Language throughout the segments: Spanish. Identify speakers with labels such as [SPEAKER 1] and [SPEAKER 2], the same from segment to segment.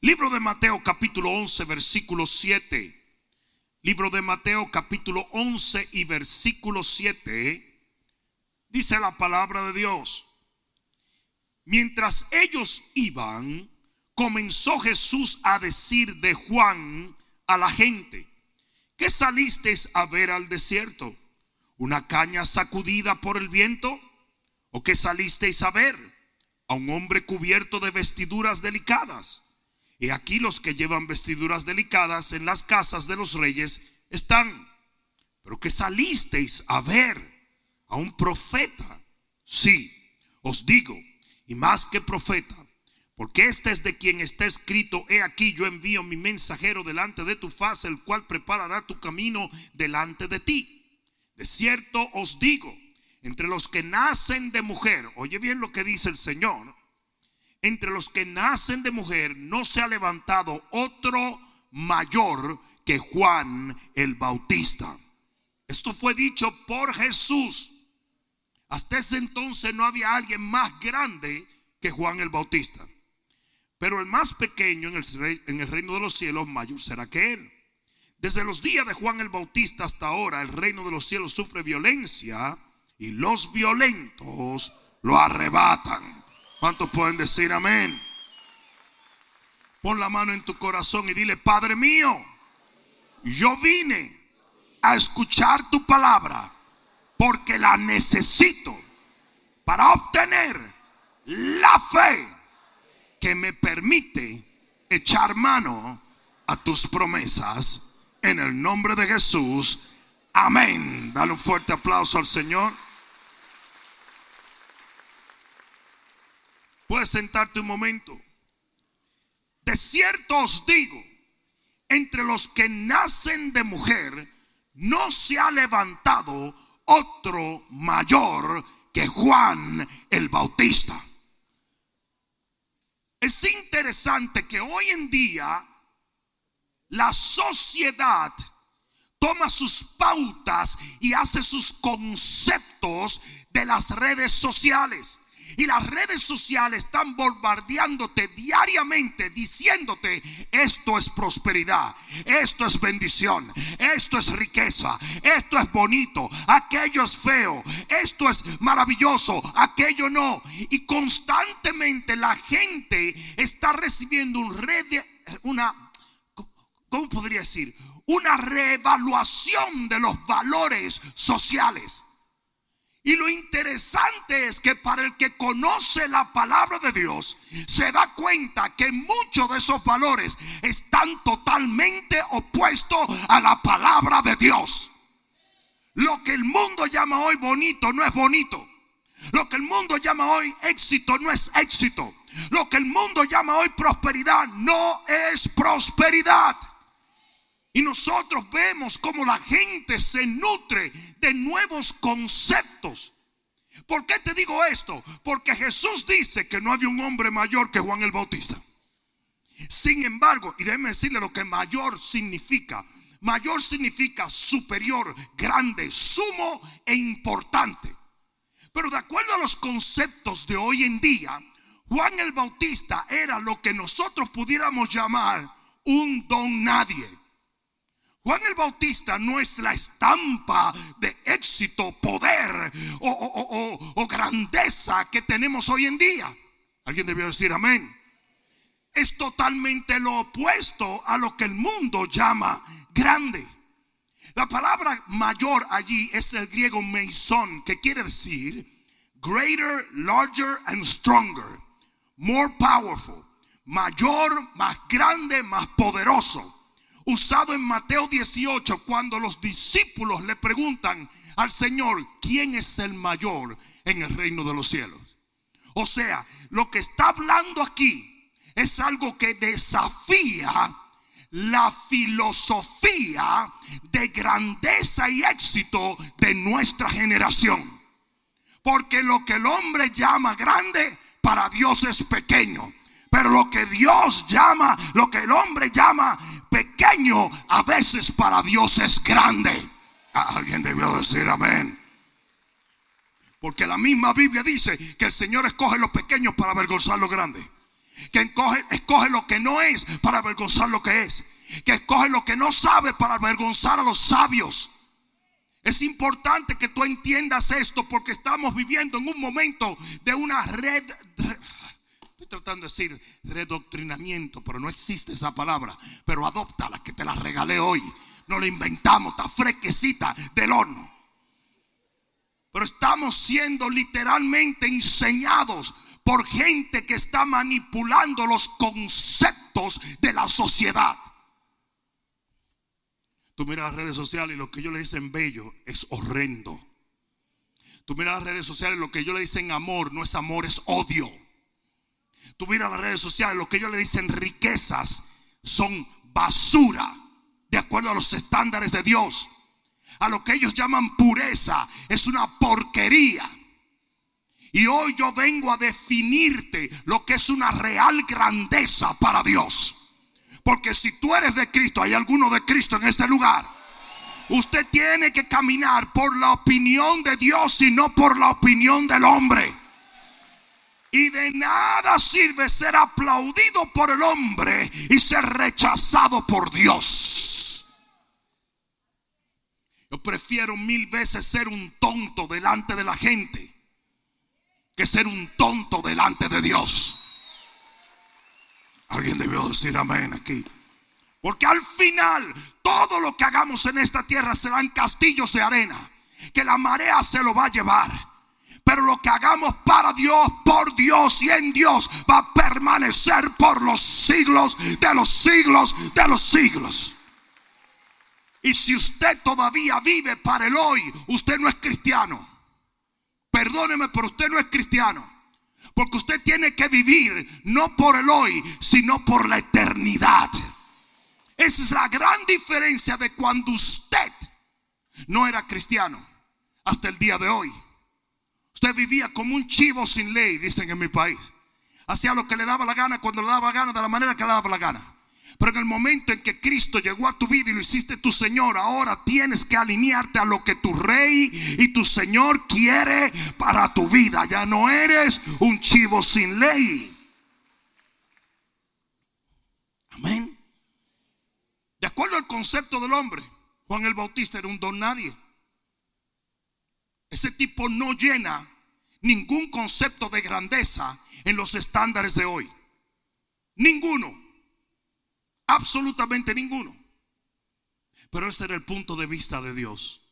[SPEAKER 1] Libro de Mateo capítulo 11 versículo 7. Libro de Mateo capítulo 11 y versículo 7. Dice la palabra de Dios. Mientras ellos iban, comenzó Jesús a decir de Juan a la gente, ¿qué salisteis a ver al desierto? ¿Una caña sacudida por el viento? ¿O qué salisteis a ver? ¿A un hombre cubierto de vestiduras delicadas? Y aquí los que llevan vestiduras delicadas en las casas de los reyes están. Pero que salisteis a ver a un profeta. Sí, os digo, y más que profeta, porque este es de quien está escrito, he aquí yo envío mi mensajero delante de tu faz, el cual preparará tu camino delante de ti. De cierto os digo, entre los que nacen de mujer, oye bien lo que dice el Señor, entre los que nacen de mujer no se ha levantado otro mayor que Juan el Bautista. Esto fue dicho por Jesús. Hasta ese entonces no había alguien más grande que Juan el Bautista. Pero el más pequeño en el, en el, reino de los cielos mayor será que él. Desde los días de Juan el Bautista hasta ahora el reino de los cielos sufre violencia y los violentos lo arrebatan. ¿Cuántos pueden decir amén? Pon la mano en tu corazón y dile, Padre mío, yo vine a escuchar tu palabra porque la necesito para obtener la fe que me permite echar mano a tus promesas en el nombre de Jesús. Amén. Dale un fuerte aplauso al Señor. Puedes sentarte un momento. De cierto os digo, entre los que nacen de mujer, no se ha levantado otro mayor que Juan el Bautista. Es interesante que hoy en día la sociedad toma sus pautas y hace sus conceptos de las redes sociales. Y las redes sociales están bombardeándote diariamente diciéndote, esto es prosperidad, esto es bendición, esto es riqueza, esto es bonito, aquello es feo, esto es maravilloso, aquello no. Y constantemente la gente está recibiendo un una, ¿cómo podría decir? Una reevaluación de los valores sociales. Y lo interesante es que para el que conoce la palabra de Dios, se da cuenta que muchos de esos valores están totalmente opuestos a la palabra de Dios. Lo que el mundo llama hoy bonito no es bonito. Lo que el mundo llama hoy éxito no es éxito. Lo que el mundo llama hoy prosperidad no es prosperidad. Y nosotros vemos cómo la gente se nutre de nuevos conceptos. ¿Por qué te digo esto? Porque Jesús dice que no había un hombre mayor que Juan el Bautista. Sin embargo, y déjeme decirle lo que mayor significa. Mayor significa superior, grande, sumo e importante. Pero de acuerdo a los conceptos de hoy en día, Juan el Bautista era lo que nosotros pudiéramos llamar un don nadie. Juan el Bautista no es la estampa de éxito, poder o, grandeza que tenemos hoy en día. Alguien debió decir amén. Es totalmente lo opuesto a lo que el mundo llama grande. La palabra mayor allí es el griego meison, que quiere decir greater, larger and stronger, more powerful, mayor, más grande, más poderoso usado en Mateo 18 cuando los discípulos le preguntan al Señor, ¿quién es el mayor en el reino de los cielos? O sea, lo que está hablando aquí es algo que desafía la filosofía de grandeza y éxito de nuestra generación. Porque lo que el hombre llama grande, para Dios es pequeño. Pero lo que Dios llama, lo que el hombre llama pequeño, a veces para Dios es grande. Alguien debió decir amén. Porque la misma Biblia dice que el Señor escoge los pequeños para avergonzar los grandes. Que escoge, lo que no es para avergonzar lo que es. Que escoge lo que no sabe para avergonzar a los sabios. Es importante que tú entiendas esto porque estamos viviendo en un momento de una red, tratando de decir redoctrinamiento, pero no existe esa palabra. Pero adóptala, que te la regalé hoy. No la inventamos, está fresquecita del horno. Pero estamos siendo literalmente enseñados por gente que está manipulando los conceptos de la sociedad. Tú miras las redes sociales y lo que ellos le dicen bello es horrendo. Tú miras las redes sociales y lo que ellos le dicen amor no es amor, es odio. Tú miras las redes sociales lo que ellos le dicen riquezas son basura de acuerdo a los estándares de Dios. A lo que ellos llaman pureza es una porquería. Y hoy yo vengo a definirte lo que es una real grandeza para Dios. Porque si tú eres de Cristo, hay alguno de Cristo en este lugar. Usted tiene que caminar por la opinión de Dios y no por la opinión del hombre. Y de nada sirve ser aplaudido por el hombre y ser rechazado por Dios. Yo prefiero mil veces ser un tonto delante de la gente que ser un tonto delante de Dios. Alguien debió decir amén aquí. Porque al final todo lo que hagamos en esta tierra serán castillos de arena. Que la marea se lo va a llevar. Pero lo que hagamos para Dios, por Dios y en Dios va a permanecer por los siglos de los siglos de los siglos. Y si usted todavía vive para el hoy, usted no es cristiano. Perdóneme, pero usted no es cristiano. Porque usted tiene que vivir no por el hoy, sino por la eternidad. Esa es la gran diferencia de cuando usted no era cristiano hasta el día de hoy. Usted vivía como un chivo sin ley, dicen en mi país. Hacía lo que le daba la gana cuando le daba la gana, de la manera que le daba la gana. Pero en el momento en que Cristo llegó a tu vida y lo hiciste tu Señor, ahora tienes que alinearte a lo que tu Rey y tu Señor quiere para tu vida. Ya no eres un chivo sin ley. Amén. De acuerdo al concepto del hombre, Juan el Bautista era un don nadie. Ese tipo no llena ningún concepto de grandeza en los estándares de hoy. Ninguno. Absolutamente ninguno. Pero este era el punto de vista de Dios.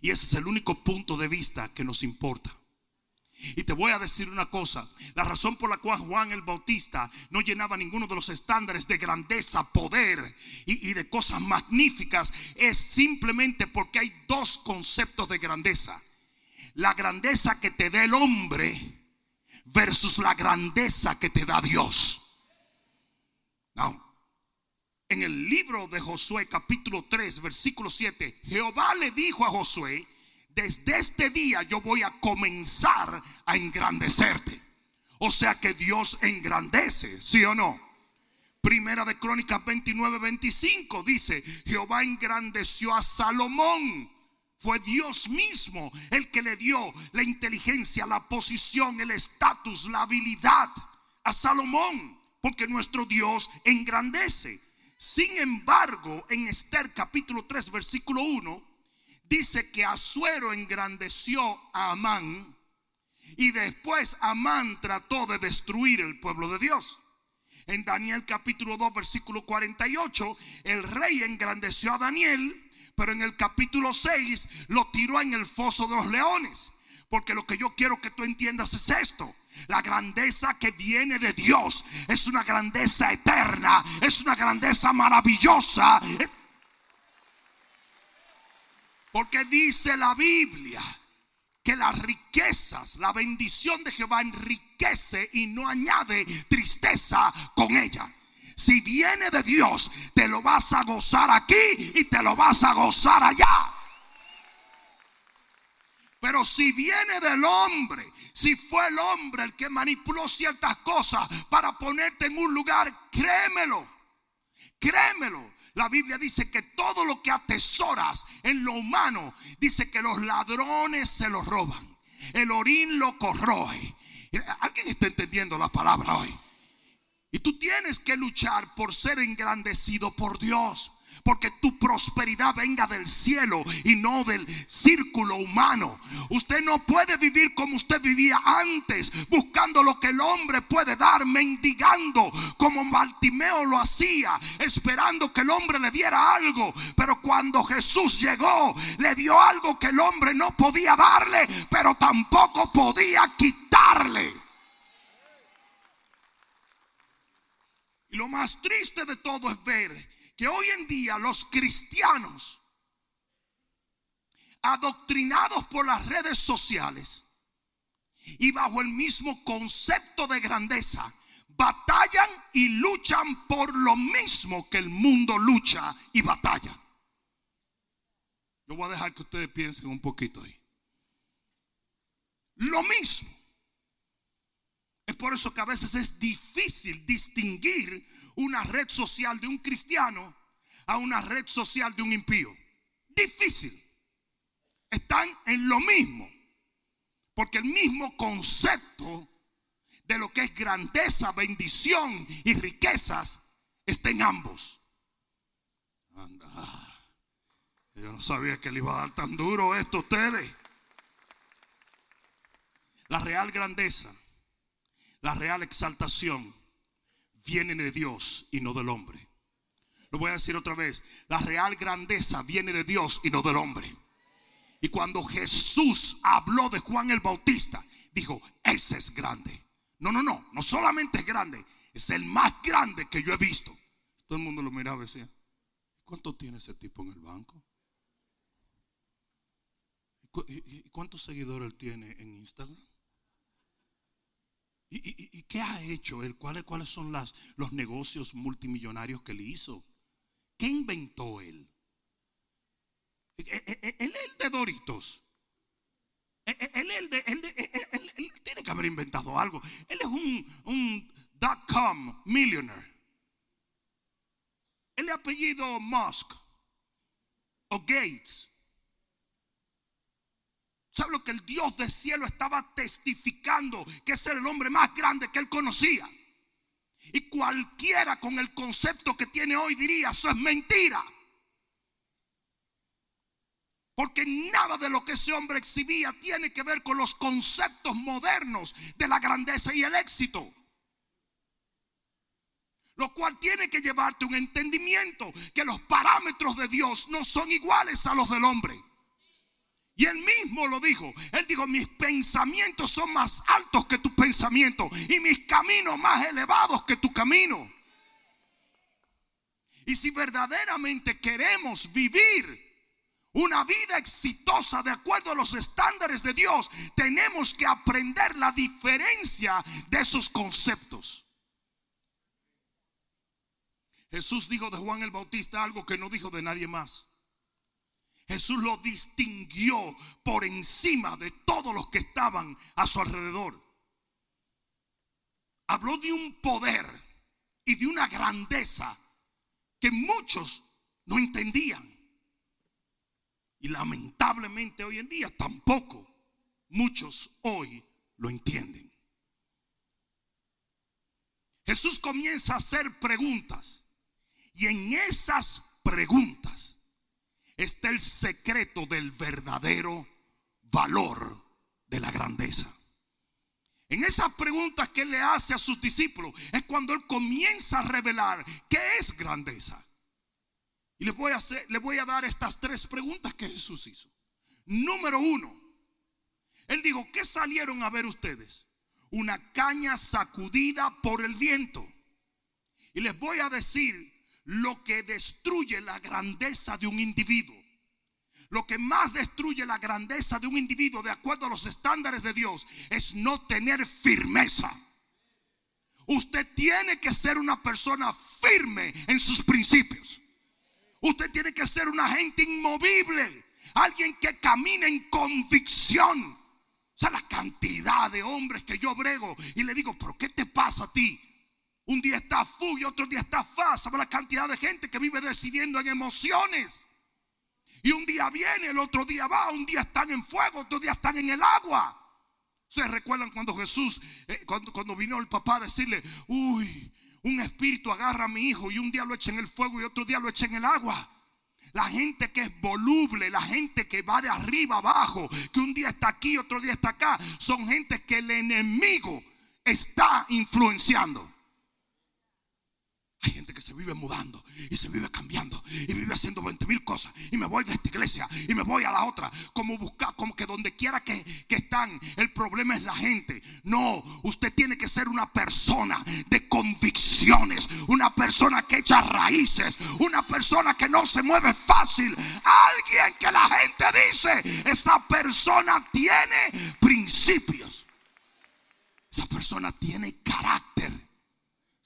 [SPEAKER 1] Y ese es el único punto de vista que nos importa. Y te voy a decir una cosa, la razón por la cual Juan el Bautista no llenaba ninguno de los estándares de grandeza, poder y, de cosas magníficas es simplemente porque hay dos conceptos de grandeza. La grandeza que te da el hombre versus la grandeza que te da Dios. No, en el libro de Josué capítulo 3 versículo 7, Jehová le dijo a Josué, desde este día yo voy a comenzar a engrandecerte. O sea que Dios engrandece, ¿sí o no? Primera de Crónicas 29, 25 dice, Jehová engrandeció a Salomón. Fue Dios mismo el que le dio la inteligencia, la posición, el estatus, la habilidad a Salomón. Porque nuestro Dios engrandece. Sin embargo, en Esther capítulo 3, versículo 1, dice que Azuero engrandeció a Amán y después Amán trató de destruir el pueblo de Dios. En Daniel capítulo 2, versículo 48, el rey engrandeció a Daniel, pero en el capítulo 6 lo tiró en el foso de los leones. Porque lo que yo quiero que tú entiendas es esto. La grandeza que viene de Dios es una grandeza eterna, es una grandeza maravillosa. Porque dice la Biblia que las riquezas, la bendición de Jehová enriquece y no añade tristeza con ella. Si viene de Dios, te lo vas a gozar aquí y te lo vas a gozar allá. Pero si viene del hombre, si fue el hombre el que manipuló ciertas cosas para ponerte en un lugar, créemelo, créemelo. La Biblia dice que todo lo que atesoras en lo humano, dice que los ladrones se lo roban. El orín lo corroe. ¿Alguien está entendiendo la palabra hoy? Y tú tienes que luchar por ser engrandecido por Dios porque tu prosperidad venga del cielo y no del círculo humano. Usted no puede vivir como usted vivía antes, buscando lo que el hombre puede dar, mendigando como Bartimeo lo hacía, esperando que el hombre le diera algo. Pero cuando Jesús llegó, le dio algo que el hombre no podía darle, pero tampoco podía quitarle. Y lo más triste de todo es ver que hoy en día los cristianos, adoctrinados por las redes sociales y bajo el mismo concepto de grandeza, batallan y luchan por lo mismo que el mundo lucha y batalla. Yo voy a dejar que ustedes piensen un poquito ahí. Lo mismo. Es por eso que a veces es difícil distinguir una red social de un cristiano a una red social de un impío. Difícil. Están en lo mismo. Porque el mismo concepto de lo que es grandeza, bendición y riquezas está en ambos. Anda. Yo no sabía que le iba a dar tan duro esto a ustedes. La real grandeza, la real exaltación viene de Dios y no del hombre. Lo voy a decir otra vez. La real grandeza viene de Dios y no del hombre. Y cuando Jesús habló de Juan el Bautista, dijo, ese es grande. No, no, no, no solamente es grande, es el más grande que yo he visto. Todo el mundo lo miraba y decía, ¿cuánto tiene ese tipo en el banco? ¿Y cuántos seguidores tiene en Instagram? ¿Y, qué ha hecho él? ¿Cuáles, cuáles son las, los negocios multimillonarios que él hizo? ¿Qué inventó él? Él es el de Doritos. Él, él, él, tiene que haber inventado algo. Él es un, un dot com millionaire. Él es apellido Musk o Gates. ¿Sabe lo que el Dios del cielo estaba testificando? Que ese era el hombre más grande que él conocía. Y cualquiera con el concepto que tiene hoy diría, eso es mentira. Porque nada de lo que ese hombre exhibía tiene que ver con los conceptos modernos de la grandeza y el éxito. Lo cual tiene que llevarte un entendimiento que los parámetros de Dios no son iguales a los del hombre. Y él mismo lo dijo. Él dijo, mis pensamientos son más altos que tus pensamientos y mis caminos más elevados que tu camino. Y si verdaderamente queremos vivir una vida exitosa de acuerdo a los estándares de Dios, tenemos que aprender la diferencia de esos conceptos. Jesús dijo de Juan el Bautista algo que no dijo de nadie más. Jesús lo distinguió por encima de todos los que estaban a su alrededor. Habló de un poder y de una grandeza que muchos no entendían. Y lamentablemente hoy en día tampoco muchos hoy lo entienden. Jesús comienza a hacer preguntas y en esas preguntas está el secreto del verdadero valor de la grandeza. En esas preguntas que él le hace a sus discípulos es cuando él comienza a revelar qué es grandeza. Y les voy a, hacer, les voy a dar estas tres preguntas que Jesús hizo. Número uno, él dijo, ¿qué salieron a ver ustedes? Una caña sacudida por el viento. Y les voy a decir lo que destruye la grandeza de un individuo. Lo que más destruye la grandeza de un individuo de acuerdo a los estándares de Dios es no tener firmeza. Usted tiene que ser una persona firme en sus principios. Usted tiene que ser una gente inmovible. Alguien que camine en convicción. O sea, la cantidad de hombres que yo brego y le digo, pero ¿qué te pasa a ti? Un día está full y otro día está fast. ¿Sabe la cantidad de gente que vive decidiendo en emociones? Y un día viene, el otro día va, un día están en fuego, otro día están en el agua. Ustedes recuerdan cuando Jesús, eh, cuando, cuando vino el papá a decirle, uy, un espíritu agarra a mi hijo y un día lo echa en el fuego y otro día lo echa en el agua. La gente que es voluble, la gente que va de arriba abajo, que un día está aquí, otro día está acá, son gente que el enemigo está influenciando. Hay gente que se vive mudando y se vive cambiando y vive haciendo 20 mil cosas. Y me voy de esta iglesia y me voy a la otra. Como buscar, como que donde quiera que, que están, el problema es la gente. No, usted tiene que ser una persona de convicciones, una persona que echa raíces, una persona que no se mueve fácil. Alguien que la gente dice, esa persona tiene principios. Esa persona tiene carácter.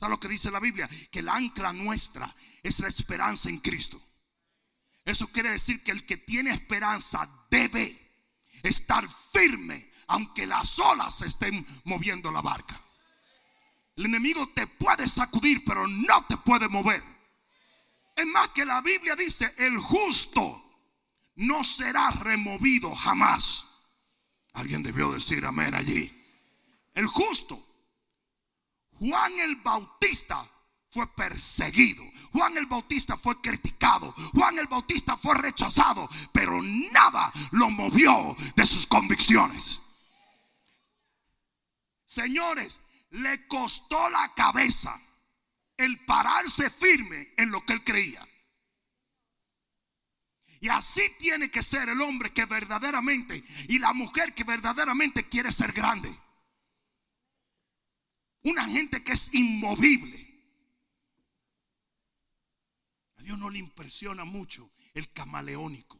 [SPEAKER 1] ¿Sabes lo que dice la Biblia? Que la ancla nuestra es la esperanza en Cristo. Eso quiere decir que el que tiene esperanza debe estar firme aunque las olas estén moviendo la barca. El enemigo te puede sacudir, pero no te puede mover. Es más que la Biblia dice, el justo no será removido jamás. Alguien debió decir amén allí. El justo Juan el Bautista fue perseguido. Juan el Bautista fue criticado. Juan el Bautista fue rechazado. Pero nada lo movió de sus convicciones. Señores, le costó la cabeza el pararse firme en lo que él creía. Y así tiene que ser el hombre que verdaderamente y la mujer que verdaderamente quiere ser grande. Una gente que es inmovible. A Dios no le impresiona mucho el camaleónico.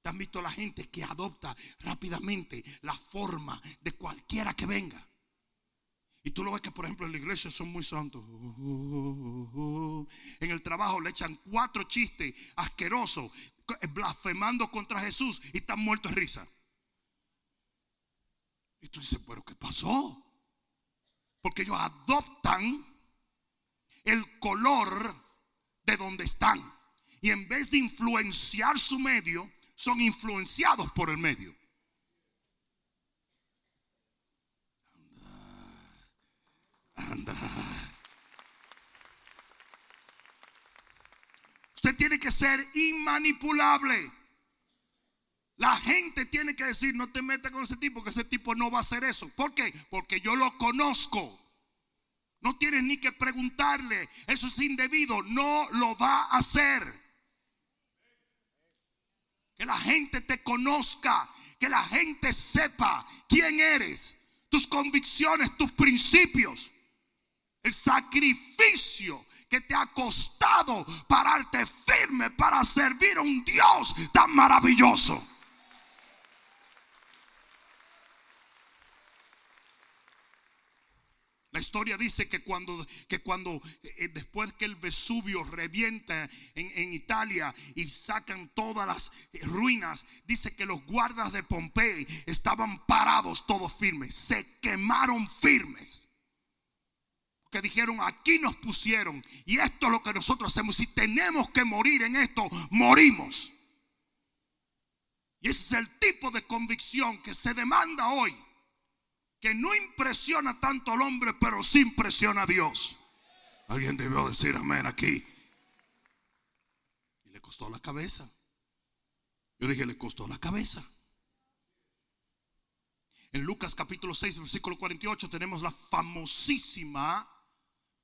[SPEAKER 1] ¿Te han visto la gente que adopta rápidamente la forma de cualquiera que venga? Y tú lo ves que, por ejemplo, en la iglesia son muy santos. En el trabajo le echan cuatro chistes asquerosos, blasfemando contra Jesús y están muertos de risa. Y tú dices, pero ¿qué pasó? Porque ellos adoptan el color de donde están. Y en vez de influenciar su medio, son influenciados por el medio. Anda, anda. Usted tiene que ser inmanipulable. La gente tiene que decir, no te metas con ese tipo, que ese tipo no va a hacer eso. ¿Por qué? Porque yo lo conozco. No tienes ni que preguntarle, eso es indebido, no lo va a hacer. Que la gente te conozca, que la gente sepa quién eres, tus convicciones, tus principios, el sacrificio que te ha costado pararte firme para servir a un Dios tan maravilloso. La historia dice que cuando, que cuando eh, después que el Vesubio revienta en, en, Italia y sacan todas las eh, ruinas, dice que los guardas de Pompey estaban parados todos firmes, se quemaron firmes. Que dijeron, aquí nos pusieron y esto es lo que nosotros hacemos. Si tenemos que morir en esto, morimos. Y ese es el tipo de convicción que se demanda hoy que no impresiona tanto al hombre, pero sí impresiona a Dios. Alguien debió decir amén aquí. Y le costó la cabeza. Yo dije, le costó la cabeza. En Lucas capítulo 6, versículo 48 tenemos la famosísima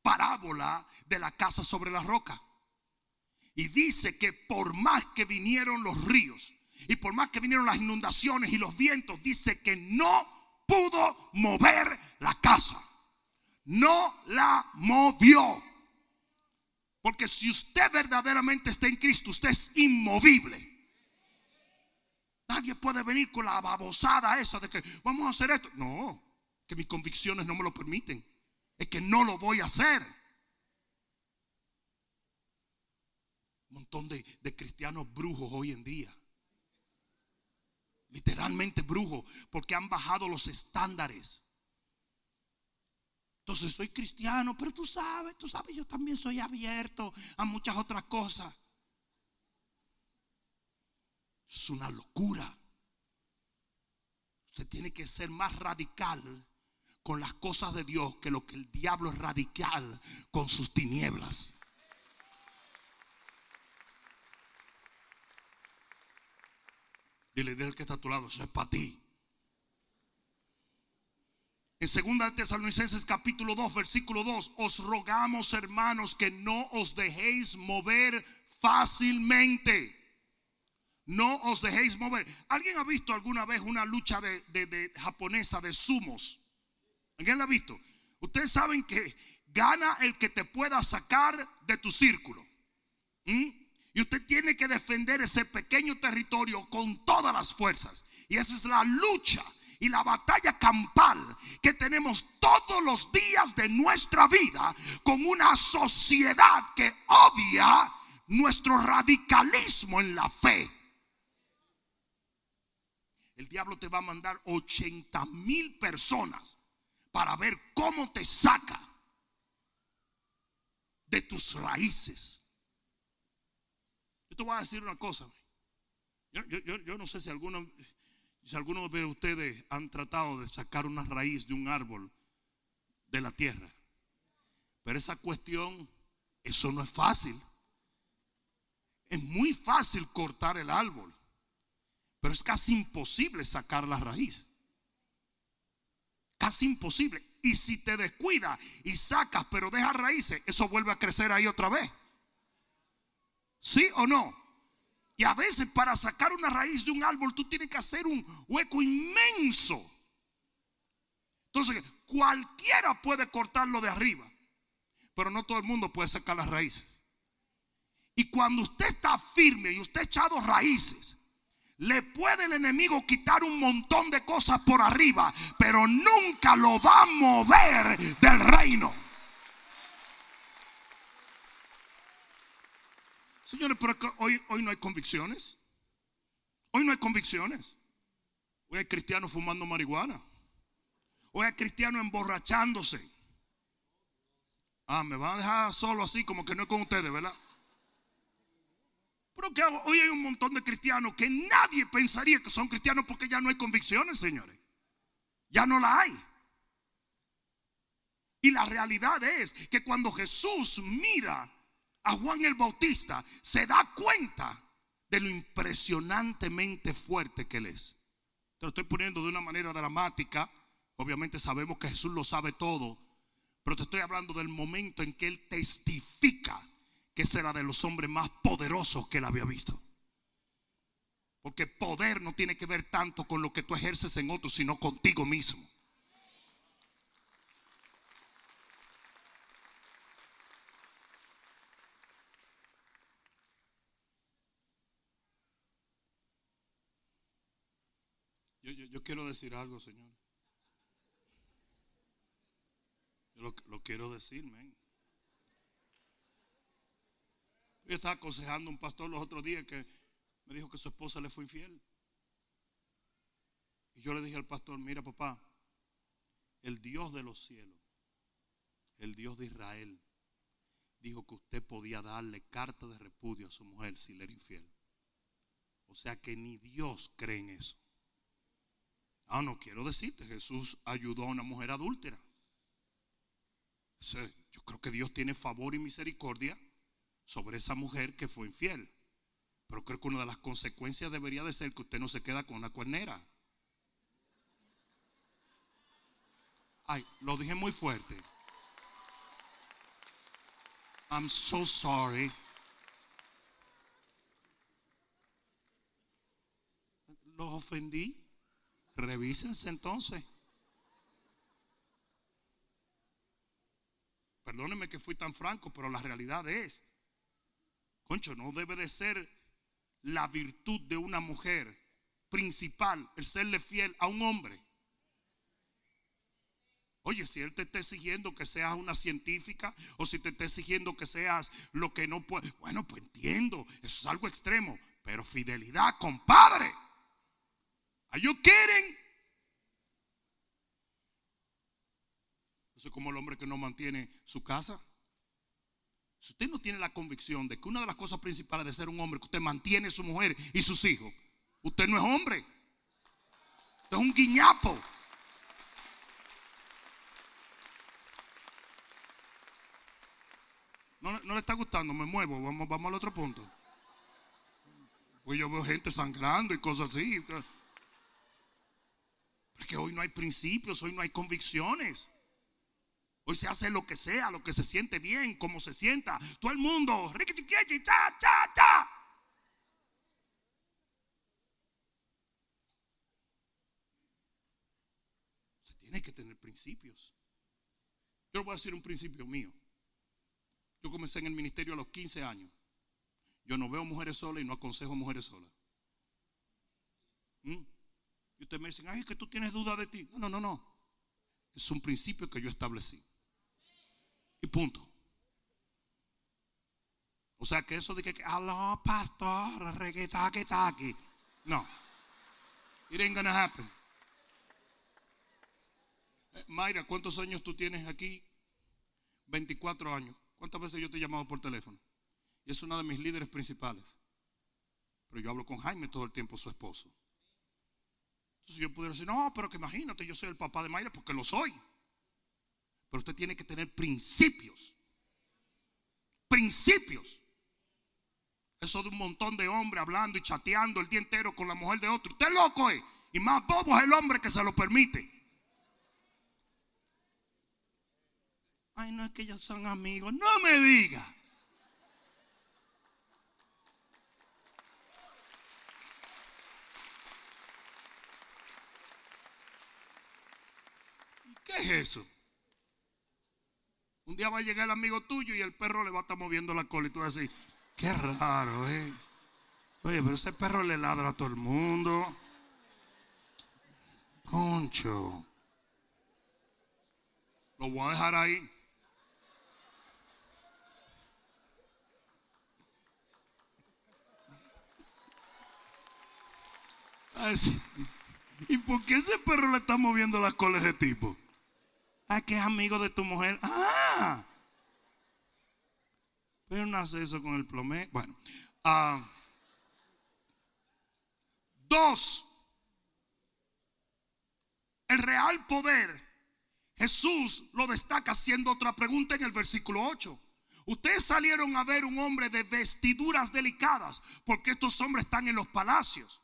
[SPEAKER 1] parábola de la casa sobre la roca. Y dice que por más que vinieron los ríos y por más que vinieron las inundaciones y los vientos, dice que no pudo mover la casa. No la movió. Porque si usted verdaderamente está en Cristo, usted es inmovible. Nadie puede venir con la babosada esa de que vamos a hacer esto. No, que mis convicciones no me lo permiten. Es que no lo voy a hacer. Un montón de, de cristianos brujos hoy en día literalmente brujo, porque han bajado los estándares. Entonces soy cristiano, pero tú sabes, tú sabes, yo también soy abierto a muchas otras cosas. Es una locura. Usted tiene que ser más radical con las cosas de Dios que lo que el diablo es radical con sus tinieblas. Dile, dile que está a tu lado, eso es para ti. En 2 Tesalonicenses capítulo 2, versículo 2, os rogamos hermanos que no os dejéis mover fácilmente. No os dejéis mover. ¿Alguien ha visto alguna vez una lucha de, japonesa de sumos? ¿Alguien la ha visto? Ustedes saben que gana el que te pueda sacar de tu círculo. Y usted tiene que defender ese pequeño territorio con todas las fuerzas. Y esa es la lucha y la batalla campal que tenemos todos los días de nuestra vida con una sociedad que odia nuestro radicalismo en la fe. El diablo te va a mandar 80 mil personas para ver cómo te saca de tus raíces. Yo te voy a decir una cosa. Yo, no sé si alguno si algunos de ustedes han tratado de sacar una raíz de un árbol de la tierra, pero esa cuestión, eso no es fácil. Es muy fácil cortar el árbol, pero es casi imposible sacar la raíz. Casi imposible. Y si te descuidas y sacas, pero dejas raíces, eso vuelve a crecer ahí otra vez. ¿Sí o no? Y a veces para sacar una raíz de un árbol tú tienes que hacer un hueco inmenso. Entonces, cualquiera puede cortarlo de arriba, pero no todo el mundo puede sacar las raíces. Y cuando usted está firme y usted ha echado raíces, le puede el enemigo quitar un montón de cosas por arriba, pero nunca lo va a mover del reino. Señores, pero hoy, hoy no hay convicciones. Hoy no hay convicciones. Hoy hay cristianos fumando marihuana. Hoy hay cristianos emborrachándose. Ah, me van a dejar solo así como que no es con ustedes, ¿verdad? Pero que hoy hay un montón de cristianos que nadie pensaría que son cristianos porque ya no hay convicciones, señores. Ya no la hay. Y la realidad es que cuando Jesús mira a Juan el Bautista, se da cuenta de lo impresionantemente fuerte que él es. Te lo estoy poniendo de una manera dramática. Obviamente sabemos que Jesús lo sabe todo. Pero te estoy hablando del momento en que él testifica que será de los hombres más poderosos que él había visto. Porque poder no tiene que ver tanto con lo que tú ejerces en otros, sino contigo mismo. Yo, quiero decir algo, Señor. Yo lo, quiero decir, men. Yo estaba aconsejando a un pastor los otros días que me dijo que su esposa le fue infiel. Y yo le dije al pastor, mira papá, el Dios de los cielos, el Dios de Israel, dijo que usted podía darle carta de repudio a su mujer si le era infiel. O sea que ni Dios cree en eso. Ah, no quiero decirte, Jesús ayudó a una mujer adúltera. yo creo que Dios tiene favor y misericordia sobre esa mujer que fue infiel. Pero creo que una de las consecuencias debería de ser que usted no se queda con una cuernera. Ay, lo dije muy fuerte. I'm so sorry. ¿Los ofendí? Revísense entonces. Perdónenme que fui tan franco, pero la realidad es, concho, no debe de ser la virtud de una mujer principal el serle fiel a un hombre. Oye, si él te está exigiendo que seas una científica o si te está exigiendo que seas lo que no puede, bueno, pues entiendo, eso es algo extremo, pero fidelidad, compadre. Are you kidding? Eso es como el hombre que no mantiene su casa. Si usted no tiene la convicción de que una de las cosas principales de ser un hombre, es que usted mantiene a su mujer y sus hijos, usted no es hombre. Usted es un guiñapo. No, no le está gustando, me muevo, vamos, vamos al otro punto. Pues yo veo gente sangrando y cosas así. Porque hoy no hay principios, hoy no hay convicciones. Hoy se hace lo que sea, lo que se siente bien, como se sienta. Todo el mundo, cha, cha, cha. Se tiene que tener principios. Yo voy a decir un principio mío. Yo comencé en el ministerio a los 15 años. Yo no veo mujeres solas y no aconsejo mujeres solas. ¿Mm? Y ustedes me dicen, ay, es que tú tienes duda de ti. No, no, no, no. Es un principio que yo establecí. Y punto. O sea que eso de que, aló, pastor, reguetaki, taki. No. It ain't gonna happen. Eh, Mayra, ¿cuántos años tú tienes aquí? 24 años. ¿Cuántas veces yo te he llamado por teléfono? Y es una de mis líderes principales. Pero yo hablo con Jaime todo el tiempo, su esposo. Entonces yo pudiera decir, no, pero que imagínate, yo soy el papá de Mayra porque lo soy. Pero usted tiene que tener principios. Principios. Eso de un montón de hombres hablando y chateando el día entero con la mujer de otro. Usted es loco, ¿eh? Y más bobo es el hombre que se lo permite. Ay, no es que ellos son amigos. No me diga. ¿Qué es eso? Un día va a llegar el amigo tuyo y el perro le va a estar moviendo la cola y tú vas a decir, qué raro, ¿eh? Oye, pero ese perro le ladra a todo el mundo. Concho. Lo voy a dejar ahí. ¿Y por qué ese perro le está moviendo la cola a ese tipo? Ah, que es amigo de tu mujer. Ah. Pero no hace eso con el plomé. Bueno. Ah. dos. El real poder. Jesús lo destaca haciendo otra pregunta en el versículo 8. Ustedes salieron a ver un hombre de vestiduras delicadas porque estos hombres están en los palacios.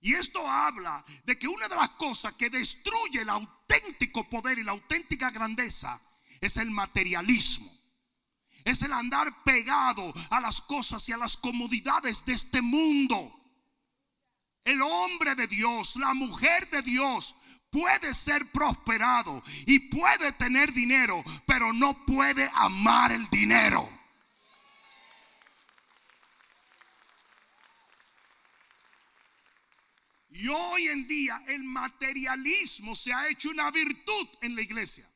[SPEAKER 1] Y esto habla de que una de las cosas que destruye el auténtico poder y la auténtica grandeza es el materialismo. Es el andar pegado a las cosas y a las comodidades de este mundo. El hombre de Dios, la mujer de Dios puede ser prosperado y puede tener dinero, pero no puede amar el dinero. Y hoy en día el materialismo se ha hecho una virtud en la iglesia.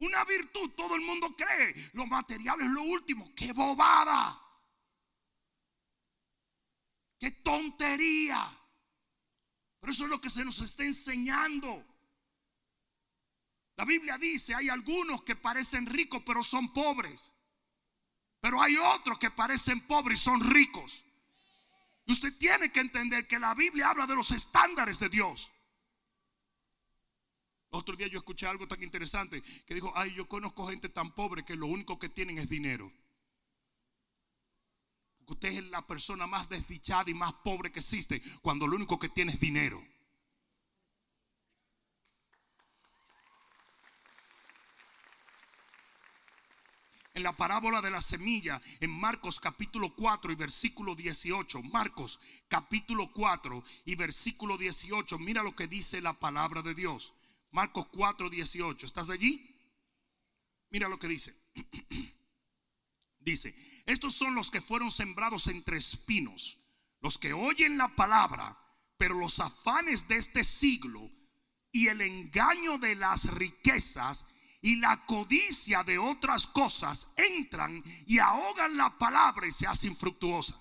[SPEAKER 1] Una virtud, todo el mundo cree. Lo material es lo último. ¡Qué bobada! ¡Qué tontería! Pero eso es lo que se nos está enseñando. La Biblia dice, hay algunos que parecen ricos pero son pobres. Pero hay otros que parecen pobres y son ricos. Usted tiene que entender que la Biblia habla de los estándares de Dios. Otro día yo escuché algo tan interesante que dijo, ay, yo conozco gente tan pobre que lo único que tienen es dinero. Porque usted es la persona más desdichada y más pobre que existe cuando lo único que tiene es dinero. En la parábola de la semilla en Marcos capítulo 4 y versículo 18. Marcos capítulo 4 y versículo 18. Mira lo que dice la palabra de Dios. Marcos 4, 18. ¿Estás allí? Mira lo que dice. dice, estos son los que fueron sembrados entre espinos, los que oyen la palabra, pero los afanes de este siglo y el engaño de las riquezas y la codicia de otras cosas entran y ahogan la palabra y se hace infructuosa.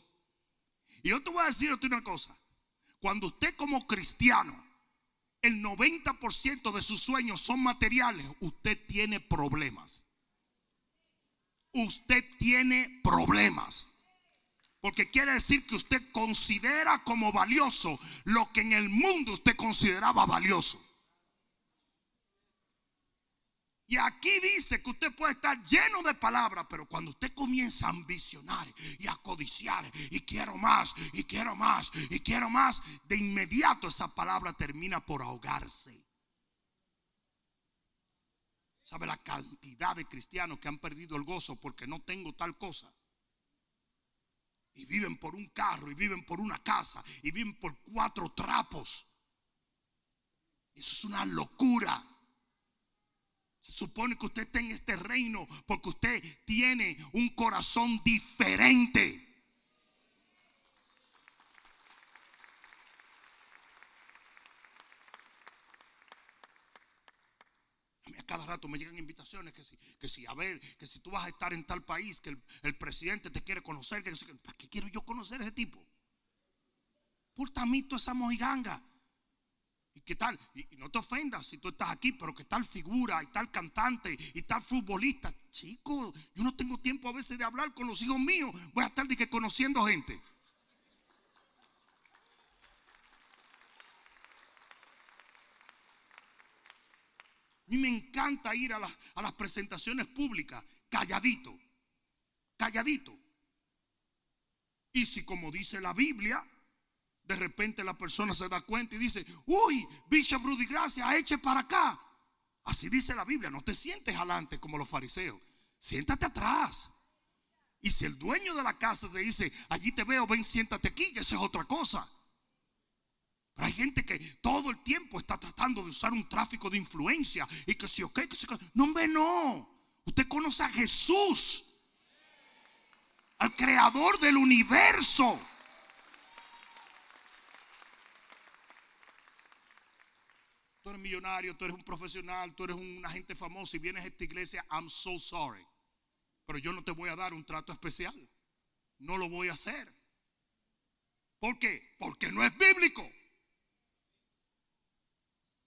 [SPEAKER 1] Y yo te voy a decir una cosa. Cuando usted como cristiano, el 90% de sus sueños son materiales, usted tiene problemas. Usted tiene problemas. Porque quiere decir que usted considera como valioso lo que en el mundo usted consideraba valioso. Y aquí dice que usted puede estar lleno de palabras, pero cuando usted comienza a ambicionar y a codiciar y quiero más y quiero más y quiero más, de inmediato esa palabra termina por ahogarse. ¿Sabe la cantidad de cristianos que han perdido el gozo porque no tengo tal cosa? Y viven por un carro y viven por una casa y viven por cuatro trapos. Eso es una locura. Supone que usted está en este reino porque usted tiene un corazón diferente. A cada rato me llegan invitaciones que si, que si, a ver, que si tú vas a estar en tal país, que el, presidente te quiere conocer, que, ¿para qué quiero yo conocer a ese tipo? Por tamito esa mojiganga. ¿Y qué tal? Y, no te ofendas si tú estás aquí, pero que tal figura y tal cantante y tal futbolista. Chico, yo no tengo tiempo a veces de hablar con los hijos míos. Voy a estar de conociendo gente. A mí me encanta ir a las presentaciones públicas calladito, calladito. Y si como dice la Biblia, de repente la persona se da cuenta y dice, uy, Bishop Rudy Gracia, eche para acá. Así dice la Biblia, no te sientes adelante como los fariseos, siéntate atrás. Y si el dueño de la casa te dice, allí te veo, ven, siéntate aquí, eso es otra cosa. Pero hay gente que todo el tiempo está tratando de usar un tráfico de influencia y que si, ok, que si, no, hombre, no. Usted conoce a Jesús, al creador del universo. Tú eres millonario, tú eres un profesional, tú eres un agente famoso y vienes a esta iglesia, I'm so sorry. Pero yo no te voy a dar un trato especial. No lo voy a hacer. ¿Por qué? Porque no es bíblico.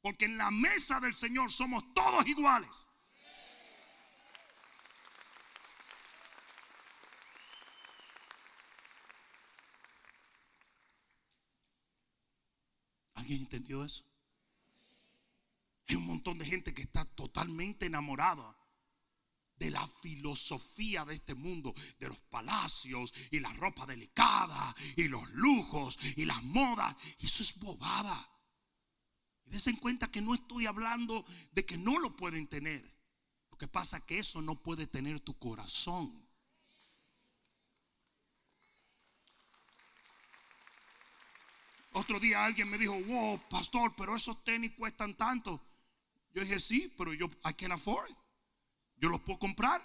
[SPEAKER 1] Porque en la mesa del Señor somos todos iguales. ¿Alguien entendió eso? Hay un montón de gente que está totalmente enamorada de la filosofía de este mundo, de los palacios y la ropa delicada y los lujos y las modas. Y eso es bobada. Y des en cuenta que no estoy hablando de que no lo pueden tener. Lo que pasa es que eso no puede tener tu corazón. Otro día alguien me dijo, wow, pastor, pero esos tenis cuestan tanto. Yo dije, sí, pero yo, I can afford Yo los puedo comprar.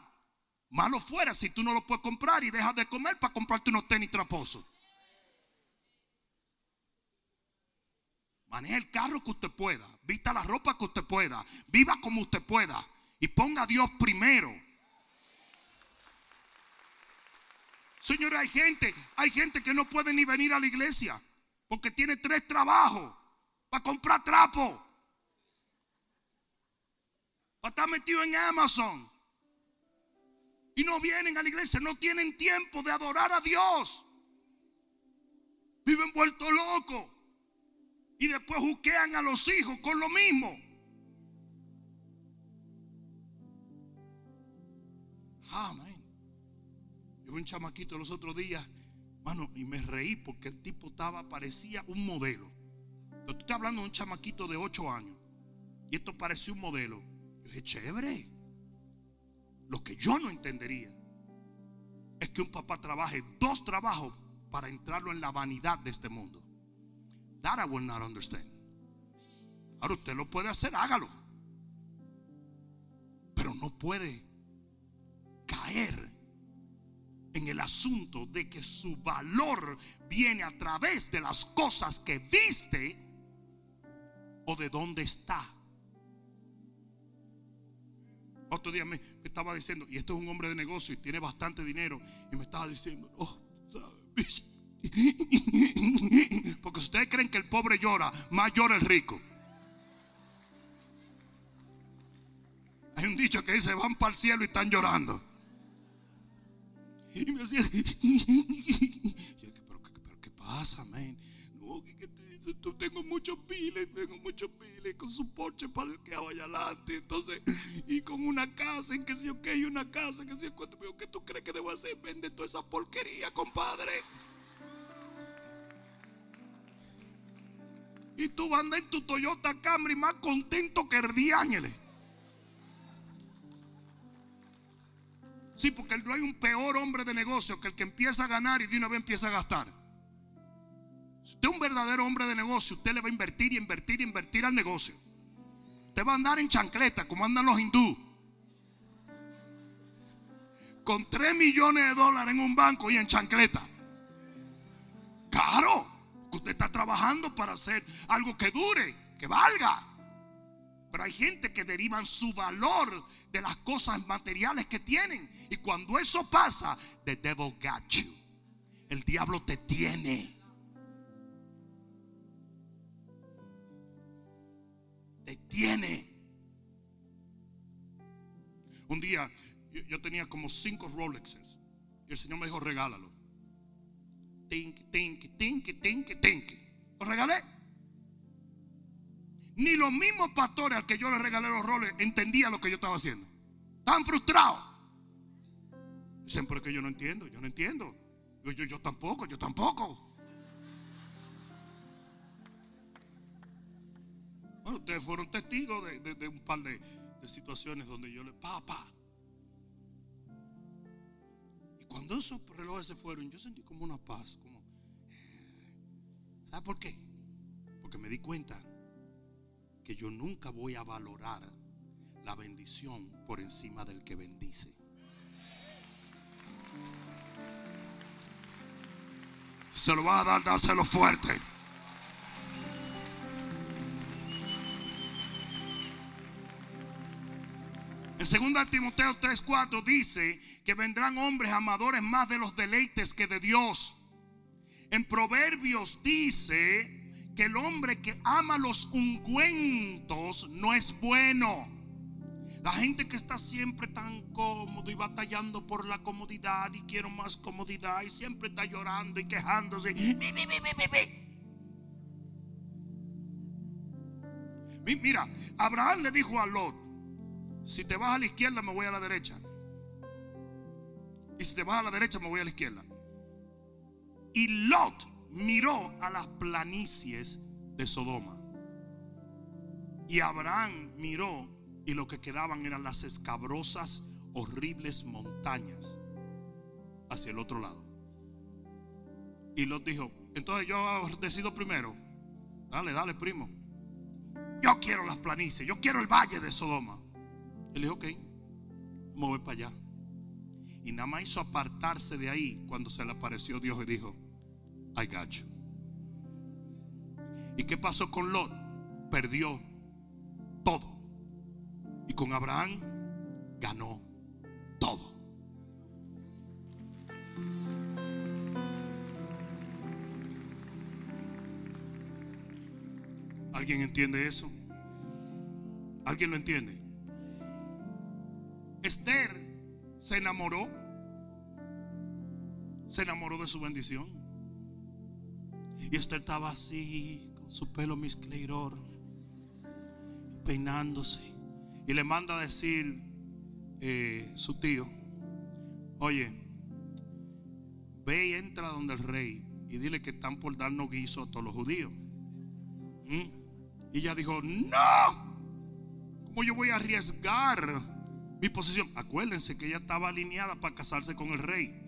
[SPEAKER 1] Malo fuera si tú no los puedes comprar y dejas de comer para comprarte unos tenis traposos. Maneja el carro que usted pueda. Vista la ropa que usted pueda. Viva como usted pueda. Y ponga a Dios primero. Señores, hay gente, hay gente que no puede ni venir a la iglesia porque tiene tres trabajos para comprar trapo está metido en Amazon. Y no vienen a la iglesia, no tienen tiempo de adorar a Dios. Viven vueltos locos. Y después juquean a los hijos con lo mismo. Amén. Yo vi un chamaquito los otros días, mano, y me reí porque el tipo estaba, parecía un modelo. Tú estás hablando de un chamaquito de 8 años. Y esto parecía un modelo es chévere. Lo que yo no entendería es que un papá trabaje dos trabajos para entrarlo en la vanidad de este mundo. That I will not understand. Ahora usted lo puede hacer, hágalo. Pero no puede caer en el asunto de que su valor viene a través de las cosas que viste o de dónde está. Otro día me, estaba diciendo, y esto es un hombre de negocio y tiene bastante dinero, y me estaba diciendo, oh, Porque si ustedes creen que el pobre llora, más llora el rico. Hay un dicho que dice, van para el cielo y están llorando. Y me decía, pero, ¿qué pasa, te tengo muchos piles, tengo muchos piles con su porche para el que vaya adelante. Entonces, y con una casa, en que si yo que hay una casa, que si yo cuánto, ¿qué tú crees que debo hacer? Vende toda esa porquería, compadre. Y tú vas a andar en tu Toyota Camry más contento que el día ángeles. Sí, porque no hay un peor hombre de negocio que el que empieza a ganar y de una vez empieza a gastar. Usted es un verdadero hombre de negocio, usted le va a invertir y invertir y invertir al negocio. Usted va a andar en chancleta como andan los hindú. Con 3 millones de dólares en un banco y en chancleta. Claro, usted está trabajando para hacer algo que dure, que valga. Pero hay gente que derivan su valor de las cosas materiales que tienen. Y cuando eso pasa, the devil got you. El diablo te tiene. Tiene. Un día yo, tenía como cinco Rolexes. Y el Señor me dijo, regálalo. Tink, tink, tink, tink, tink. Lo regalé. Ni los mismos pastores al que yo le regalé los roles entendían lo que yo estaba haciendo. Tan frustrados. Dicen, pero que yo no entiendo, yo no entiendo. Yo, yo, tampoco, yo tampoco. Bueno, ustedes fueron testigos de, un par de, situaciones donde yo le, papá. Y cuando esos relojes se fueron, yo sentí como una paz, como, ¿sabe por qué? Porque me di cuenta que yo nunca voy a valorar la bendición por encima del que bendice. Se lo va a dar, dáselo fuerte. En 2 Timoteo 3:4 dice que vendrán hombres amadores más de los deleites que de Dios. En Proverbios dice que el hombre que ama los ungüentos no es bueno. La gente que está siempre tan cómodo y batallando por la comodidad y quiero más comodidad y siempre está llorando y quejándose. Mira, Abraham le dijo a Lot, si te vas a la izquierda me voy a la derecha. Y si te vas a la derecha me voy a la izquierda. Y Lot miró a las planicies de Sodoma. Y Abraham miró y lo que quedaban eran las escabrosas, horribles montañas hacia el otro lado. Y Lot dijo, entonces yo decido primero. Dale, dale, primo. Yo quiero las planicies, yo quiero el valle de Sodoma. Él dijo, ok, me voy para allá. Y nada más hizo apartarse de ahí cuando se le apareció Dios y dijo, I got you. ¿Y qué pasó con Lot? Perdió todo. Y con Abraham ganó todo. ¿Alguien entiende eso? ¿Alguien lo entiende? Esther se enamoró. Se enamoró de su bendición. Y Esther estaba así, con su pelo miscleidor, peinándose. Y le manda a decir eh, su tío, oye, ve y entra donde el rey y dile que están por darnos guiso a todos los judíos. ¿Mm? Y ella dijo, no, ¿cómo yo voy a arriesgar mi posición? Acuérdense que ella estaba alineada para casarse con el rey.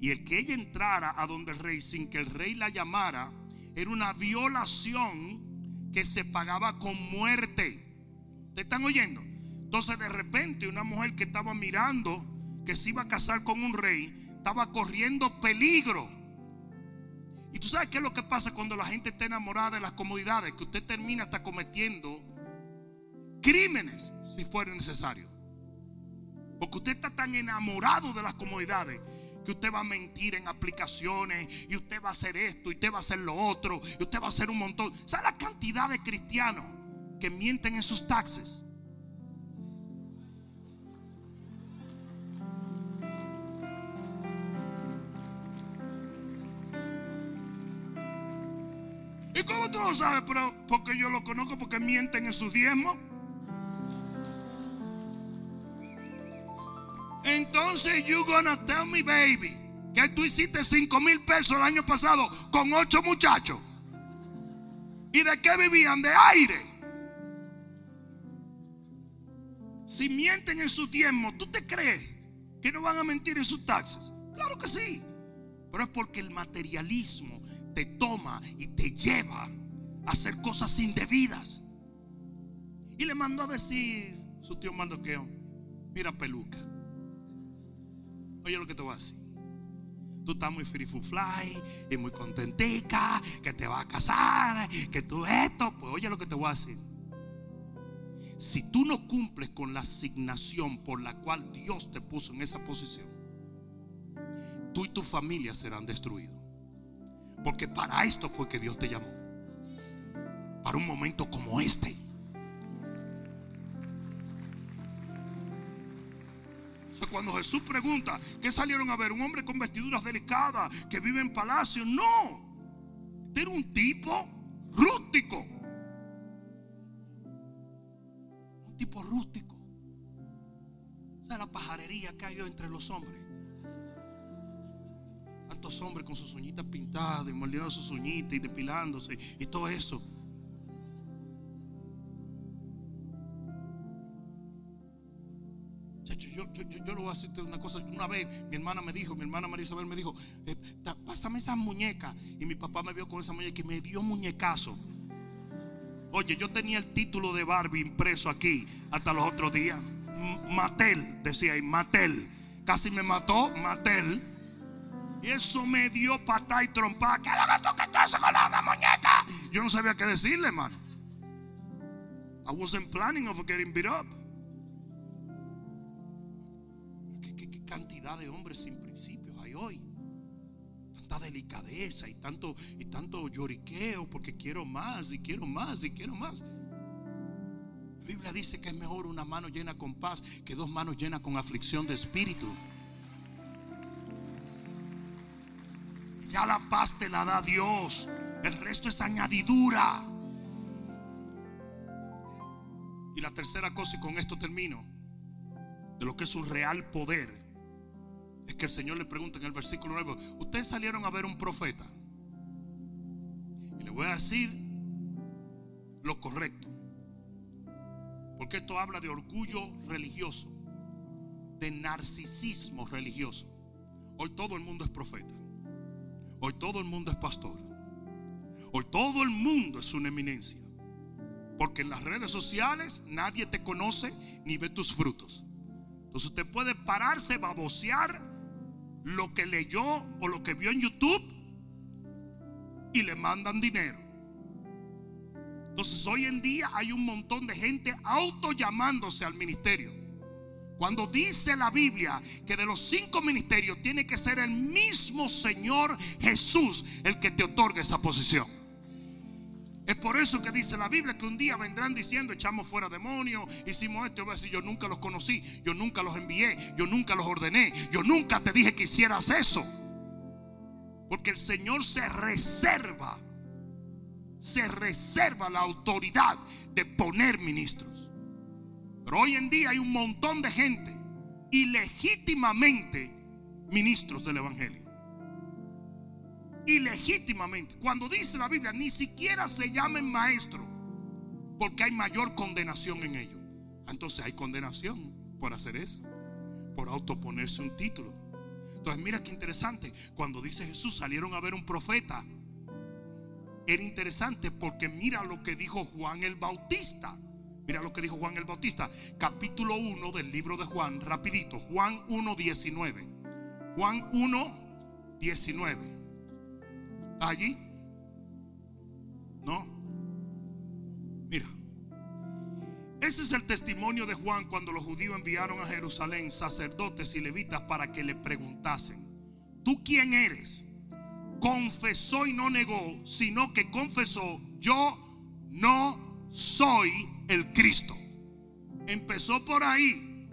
[SPEAKER 1] Y el que ella entrara a donde el rey sin que el rey la llamara era una violación que se pagaba con muerte. ¿Te están oyendo? Entonces de repente una mujer que estaba mirando que se iba a casar con un rey estaba corriendo peligro. Y tú sabes qué es lo que pasa cuando la gente está enamorada de las comodidades, que usted termina hasta cometiendo crímenes si fuera necesario. Porque usted está tan enamorado de las comodidades que usted va a mentir en aplicaciones y usted va a hacer esto y usted va a hacer lo otro y usted va a hacer un montón. ¿Sabe la cantidad de cristianos que mienten en sus taxes? ¿Y cómo tú lo sabes? Pero porque yo lo conozco, porque mienten en sus diezmos. Entonces you gonna tell me, baby, que tú hiciste 5 mil pesos el año pasado con ocho muchachos. ¿Y de qué vivían? De aire. Si mienten en sus diezmos, ¿tú te crees que no van a mentir en sus taxes? Claro que sí. Pero es porque el materialismo te toma y te lleva a hacer cosas indebidas. Y le mandó a decir su tío Maldoqueo, mira peluca. Oye lo que te voy a decir. Tú estás muy free fly y muy contentica, que te vas a casar, que tú esto. Pues oye lo que te voy a decir. Si tú no cumples con la asignación por la cual Dios te puso en esa posición, tú y tu familia serán destruidos. Porque para esto fue que Dios te llamó. Para un momento como este. Cuando Jesús pregunta, ¿qué salieron a ver? Un hombre con vestiduras delicadas que vive en palacio. No, este era un tipo rústico. Un tipo rústico. O sea, la pajarería que hay entre los hombres. Tantos hombres con sus uñitas pintadas y mordiendo sus uñitas y depilándose y todo eso. Yo, yo, lo voy a decirte una cosa. Una vez mi hermana me dijo, mi hermana María Isabel me dijo, eh, pásame esa muñeca. Y mi papá me vio con esa muñeca y me dio muñecazo. Oye, yo tenía el título de Barbie impreso aquí hasta los otros días. Matel, decía ahí, Matel. Casi me mató, Matel. Y eso me dio patá y trompa. ¿Qué le con la muñeca? Yo no sabía qué decirle, hermano. I wasn't planning of getting beat up. Cantidad de hombres sin principios hay hoy. Tanta delicadeza y tanto, y tanto lloriqueo porque quiero más y quiero más y quiero más. La Biblia dice que es mejor una mano llena con paz que dos manos llenas con aflicción de espíritu. Ya la paz te la da Dios. El resto es añadidura. Y la tercera cosa, y con esto termino, de lo que es un real poder, es que el Señor le pregunta en el versículo 9, ustedes salieron a ver un profeta. Y le voy a decir lo correcto. Porque esto habla de orgullo religioso, de narcisismo religioso. Hoy todo el mundo es profeta. Hoy todo el mundo es pastor. Hoy todo el mundo es una eminencia. Porque en las redes sociales nadie te conoce ni ve tus frutos. Entonces usted puede pararse, babosear lo que leyó o lo que vio en YouTube y le mandan dinero. Entonces hoy en día hay un montón de gente auto llamándose al ministerio. Cuando dice la Biblia que de los cinco ministerios tiene que ser el mismo Señor Jesús el que te otorga esa posición. Es por eso que dice la Biblia que un día vendrán diciendo, echamos fuera demonios, hicimos esto. Yo voy a decir, yo nunca los conocí, yo nunca los envié, yo nunca los ordené, yo nunca te dije que hicieras eso. Porque el Señor se reserva, se reserva la autoridad de poner ministros. Pero hoy en día hay un montón de gente ilegítimamente ministros del Evangelio ilegítimamente. Cuando dice la Biblia, ni siquiera se llamen maestro, porque hay mayor condenación en ello. Entonces hay condenación por hacer eso, por autoponerse un título. Entonces mira qué interesante, cuando dice Jesús salieron a ver un profeta, era interesante porque mira lo que dijo Juan el Bautista. Mira lo que dijo Juan el Bautista, capítulo 1 del libro de Juan, rapidito, Juan 1, 19. Juan 1, 19 allí? No. Mira. Ese es el testimonio de Juan cuando los judíos enviaron a Jerusalén sacerdotes y levitas para que le preguntasen, ¿tú quién eres? Confesó y no negó, sino que confesó, yo no soy el Cristo. Empezó por ahí.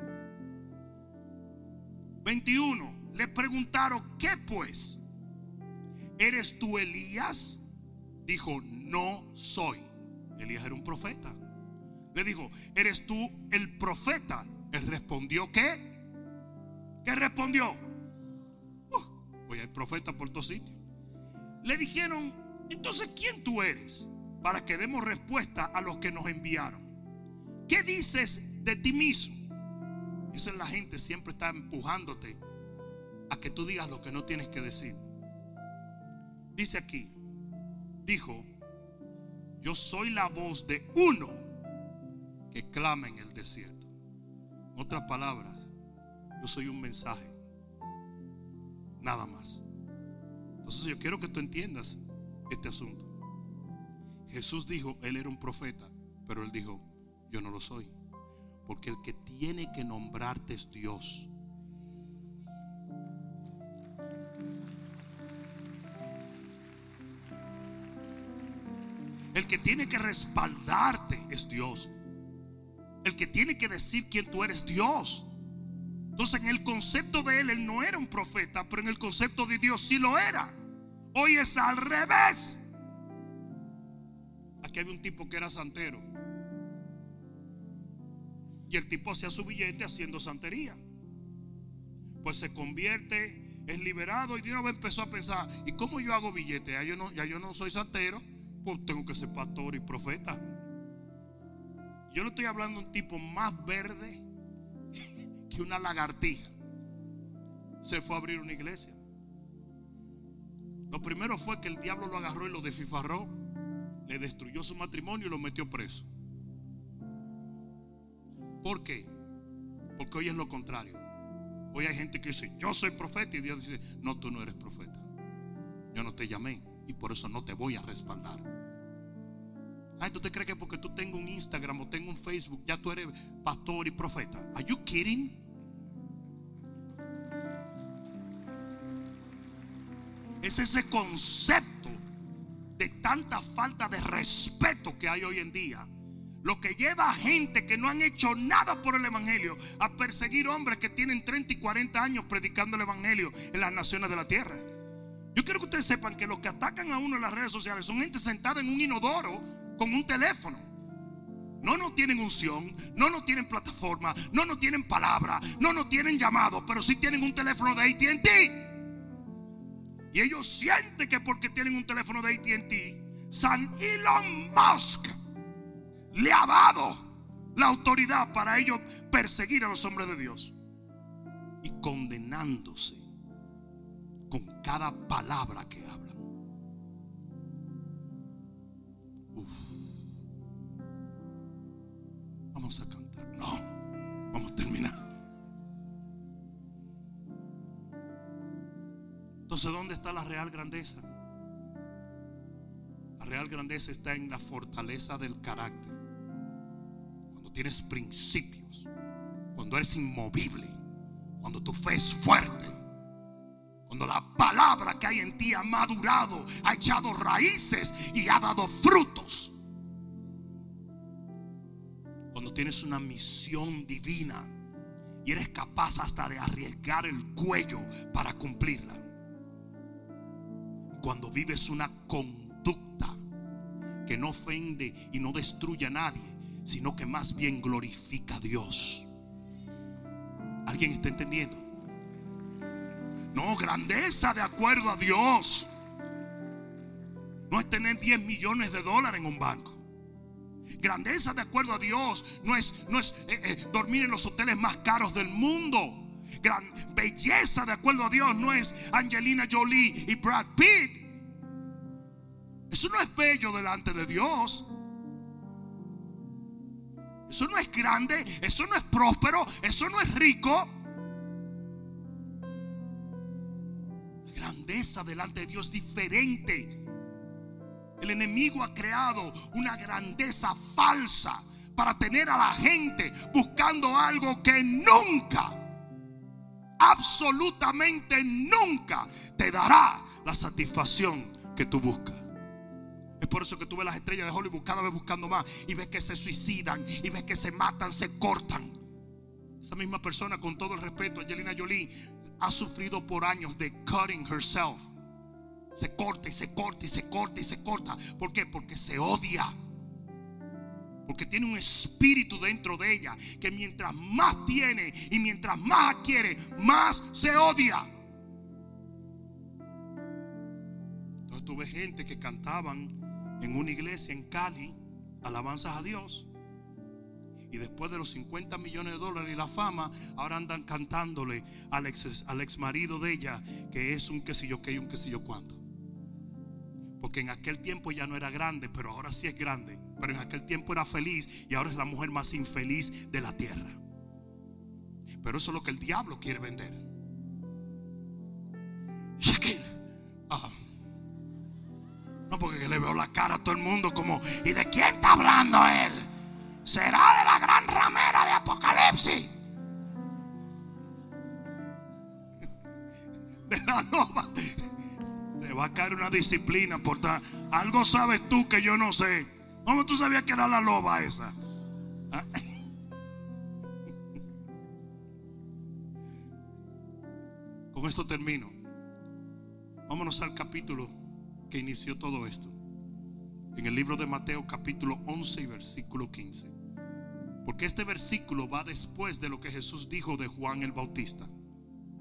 [SPEAKER 1] 21. Le preguntaron, ¿qué pues? ¿Eres tú Elías? dijo, no soy. Elías era un profeta. Le dijo, ¿eres tú el profeta? Él respondió, ¿qué? ¿Qué respondió? Voy al profeta por todos sitios. Le dijeron, entonces, ¿quién tú eres? Para que demos respuesta a los que nos enviaron. ¿Qué dices de ti mismo? Esa es la gente, siempre está empujándote a que tú digas lo que no tienes que decir. Dice aquí, dijo, yo soy la voz de uno que clama en el desierto. En otras palabras, yo soy un mensaje. Nada más. Entonces yo quiero que tú entiendas este asunto. Jesús dijo, él era un profeta, pero él dijo, yo no lo soy. Porque el que tiene que nombrarte es Dios. El que tiene que respaldarte es Dios. El que tiene que decir quién tú eres, Dios. Entonces en el concepto de él, él no era un profeta, pero en el concepto de Dios sí lo era. Hoy es al revés. Aquí había un tipo que era santero. Y el tipo hacía su billete haciendo santería. Pues se convierte, es liberado y de una vez empezó a pensar, ¿y cómo yo hago billete? Ya yo no, ya yo no soy santero tengo que ser pastor y profeta. Yo le estoy hablando de un tipo más verde que una lagartija. Se fue a abrir una iglesia. Lo primero fue que el diablo lo agarró y lo desfifarró, le destruyó su matrimonio y lo metió preso. ¿Por qué? Porque hoy es lo contrario. Hoy hay gente que dice, yo soy profeta y Dios dice, no, tú no eres profeta. Yo no te llamé y por eso no te voy a respaldar. Ay, ¿tú te crees que porque tú tengas un Instagram o tengo un Facebook ya tú eres pastor y profeta? Are you kidding? Es ese concepto de tanta falta de respeto que hay hoy en día. Lo que lleva a gente que no han hecho nada por el Evangelio a perseguir hombres que tienen 30 y 40 años predicando el Evangelio en las naciones de la tierra. Yo quiero que ustedes sepan que los que atacan a uno en las redes sociales son gente sentada en un inodoro con un teléfono. No no tienen unción, no no tienen plataforma, no no tienen palabra, no no tienen llamado, pero sí tienen un teléfono de ATT. Y ellos sienten que porque tienen un teléfono de ATT, San Elon Musk le ha dado la autoridad para ellos perseguir a los hombres de Dios. Y condenándose con cada palabra que hablan. Vamos a cantar. No, vamos a terminar. Entonces, ¿dónde está la real grandeza? La real grandeza está en la fortaleza del carácter. Cuando tienes principios, cuando eres inmovible, cuando tu fe es fuerte cuando la palabra que hay en ti ha madurado, ha echado raíces y ha dado frutos. Cuando tienes una misión divina y eres capaz hasta de arriesgar el cuello para cumplirla. Cuando vives una conducta que no ofende y no destruye a nadie, sino que más bien glorifica a Dios. ¿Alguien está entendiendo? No, grandeza de acuerdo a Dios. No es tener 10 millones de dólares en un banco. Grandeza de acuerdo a Dios no es, no es eh, eh, dormir en los hoteles más caros del mundo. Gran belleza de acuerdo a Dios no es Angelina Jolie y Brad Pitt. Eso no es bello delante de Dios. Eso no es grande, eso no es próspero, eso no es rico. Grandeza delante de Dios diferente. El enemigo ha creado una grandeza falsa para tener a la gente buscando algo que nunca, absolutamente nunca te dará la satisfacción que tú buscas. Es por eso que tú ves las estrellas de Hollywood cada vez buscando más y ves que se suicidan y ves que se matan, se cortan. Esa misma persona, con todo el respeto, Angelina Jolie, ha sufrido por años de cutting herself. Se corta y se corta y se corta y se corta. ¿Por qué? Porque se odia. Porque tiene un espíritu dentro de ella que mientras más tiene y mientras más adquiere, más se odia. Entonces tuve gente que cantaban en una iglesia en Cali alabanzas a Dios. Y después de los 50 millones de dólares y la fama, ahora andan cantándole al ex, marido de ella que es un que y un quesillo cuánto. Porque en aquel tiempo ya no era grande, pero ahora sí es grande. Pero en aquel tiempo era feliz y ahora es la mujer más infeliz de la tierra. Pero eso es lo que el diablo quiere vender. Ah, no, porque le veo la cara a todo el mundo como, ¿y de quién está hablando él? ¿Será de la gran ramera de Apocalipsis? De la nova. Te va a caer una disciplina por. Algo sabes tú que yo no sé. ¿Cómo tú sabías que era la loba esa? ¿Ah? Con esto termino. Vámonos al capítulo que inició todo esto. En el libro de Mateo capítulo 11 y versículo 15. Porque este versículo va después de lo que Jesús dijo de Juan el Bautista.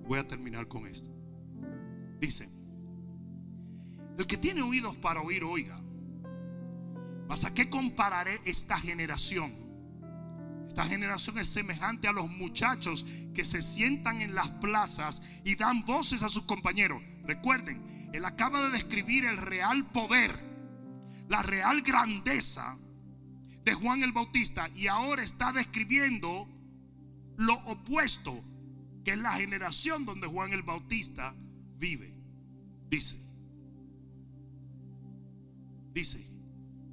[SPEAKER 1] Voy a terminar con esto. Dice, el que tiene oídos para oír, oiga. ¿Mas a qué compararé esta generación? Esta generación es semejante a los muchachos que se sientan en las plazas y dan voces a sus compañeros. Recuerden, él acaba de describir el real poder, la real grandeza de Juan el Bautista y ahora está describiendo lo opuesto, que es la generación donde Juan el Bautista vive. Dice, dice,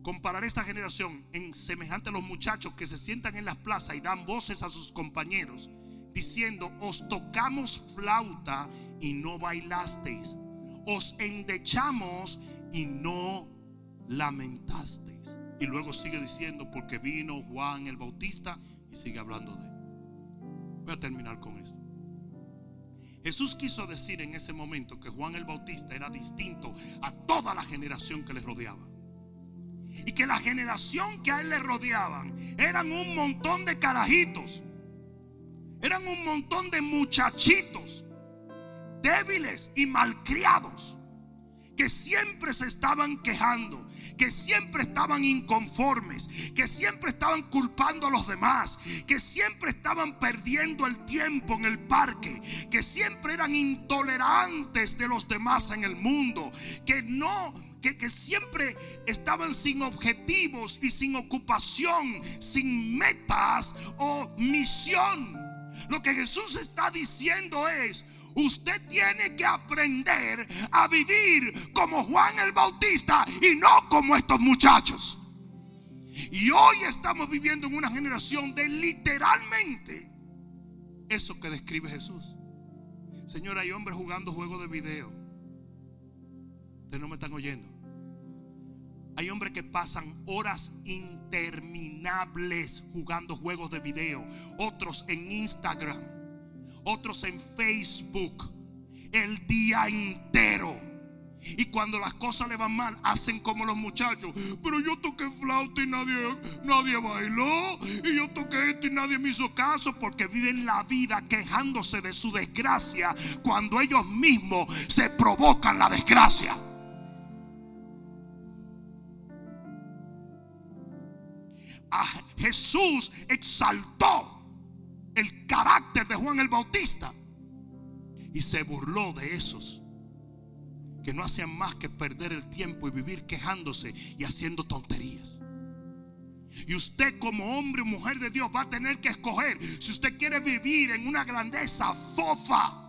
[SPEAKER 1] comparar esta generación en semejante a los muchachos que se sientan en las plazas y dan voces a sus compañeros, diciendo, os tocamos flauta y no bailasteis, os endechamos y no lamentasteis. Y luego sigue diciendo, porque vino Juan el Bautista y sigue hablando de él. Voy a terminar con esto. Jesús quiso decir en ese momento que Juan el Bautista era distinto a toda la generación que le rodeaba. Y que la generación que a él le rodeaban eran un montón de carajitos. Eran un montón de muchachitos débiles y malcriados que siempre se estaban quejando, que siempre estaban inconformes, que siempre estaban culpando a los demás, que siempre estaban perdiendo el tiempo en el parque, que siempre eran intolerantes de los demás en el mundo, que no que, que, siempre estaban sin objetivos y sin ocupación, sin metas o misión. Lo que Jesús está diciendo es, Usted tiene que aprender a vivir como Juan el Bautista y no como estos muchachos. Y hoy estamos viviendo en una generación de literalmente eso que describe Jesús. Señor, hay hombres jugando juegos de video. Ustedes no me están oyendo. Hay hombres que pasan horas interminables jugando juegos de video. Otros en Instagram otros en Facebook el día entero. Y cuando las cosas le van mal, hacen como los muchachos. Pero yo toqué flauta y nadie, nadie bailó. Y yo toqué esto y nadie me hizo caso. Porque viven la vida quejándose de su desgracia cuando ellos mismos se provocan la desgracia. A Jesús exaltó el carácter de Juan el Bautista y se burló de esos que no hacían más que perder el tiempo y vivir quejándose y haciendo tonterías. Y usted como hombre o mujer de Dios va a tener que escoger si usted quiere vivir en una grandeza fofa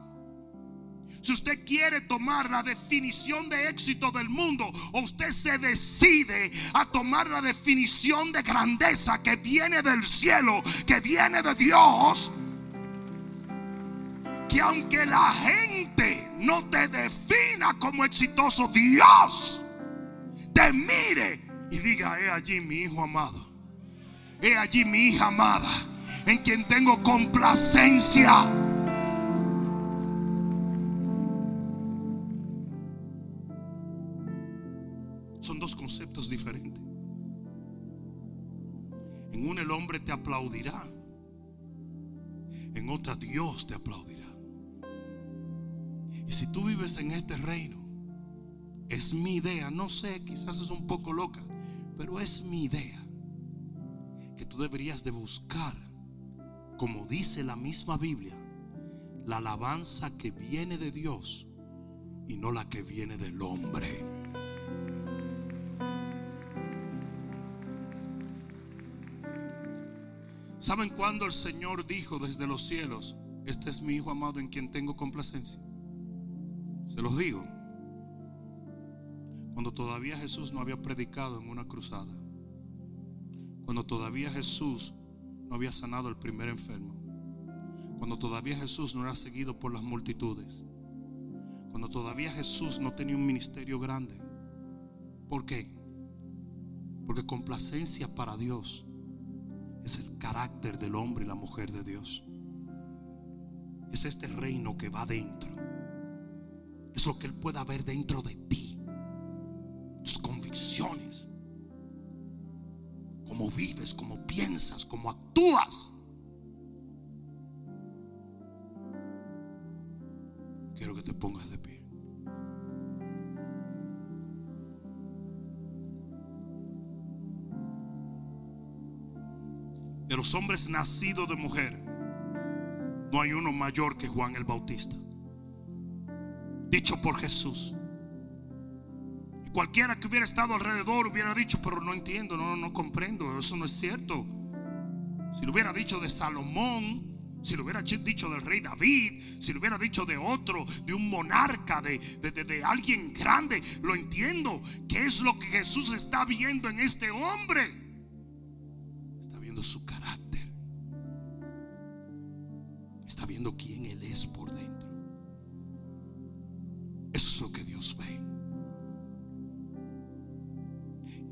[SPEAKER 1] si usted quiere tomar la definición de éxito del mundo o usted se decide a tomar la definición de grandeza que viene del cielo, que viene de Dios, que aunque la gente no te defina como exitoso, Dios te mire y diga, he allí mi hijo amado, he allí mi hija amada, en quien tengo complacencia. Te aplaudirá. En otra Dios te aplaudirá. Y si tú vives en este reino, es mi idea, no sé, quizás es un poco loca, pero es mi idea que tú deberías de buscar, como dice la misma Biblia, la alabanza que viene de Dios y no la que viene del hombre. ¿Saben cuándo el Señor dijo desde los cielos, este es mi Hijo amado en quien tengo complacencia? Se los digo. Cuando todavía Jesús no había predicado en una cruzada. Cuando todavía Jesús no había sanado el primer enfermo. Cuando todavía Jesús no era seguido por las multitudes. Cuando todavía Jesús no tenía un ministerio grande. ¿Por qué? Porque complacencia para Dios es el carácter del hombre y la mujer de Dios. Es este reino que va dentro. Es lo que Él pueda ver dentro de ti. Tus convicciones. Cómo vives, cómo piensas, cómo actúas. Quiero que te pongas de pie. De los hombres nacidos de mujer, no hay uno mayor que Juan el Bautista. Dicho por Jesús. Cualquiera que hubiera estado alrededor hubiera dicho, pero no entiendo, no, no comprendo, eso no es cierto. Si lo hubiera dicho de Salomón, si lo hubiera dicho del rey David, si lo hubiera dicho de otro, de un monarca, de, de, alguien grande, lo entiendo. ¿Qué es lo que Jesús está viendo en este hombre? Su carácter. Está viendo quién Él es por dentro. Eso es lo que Dios ve.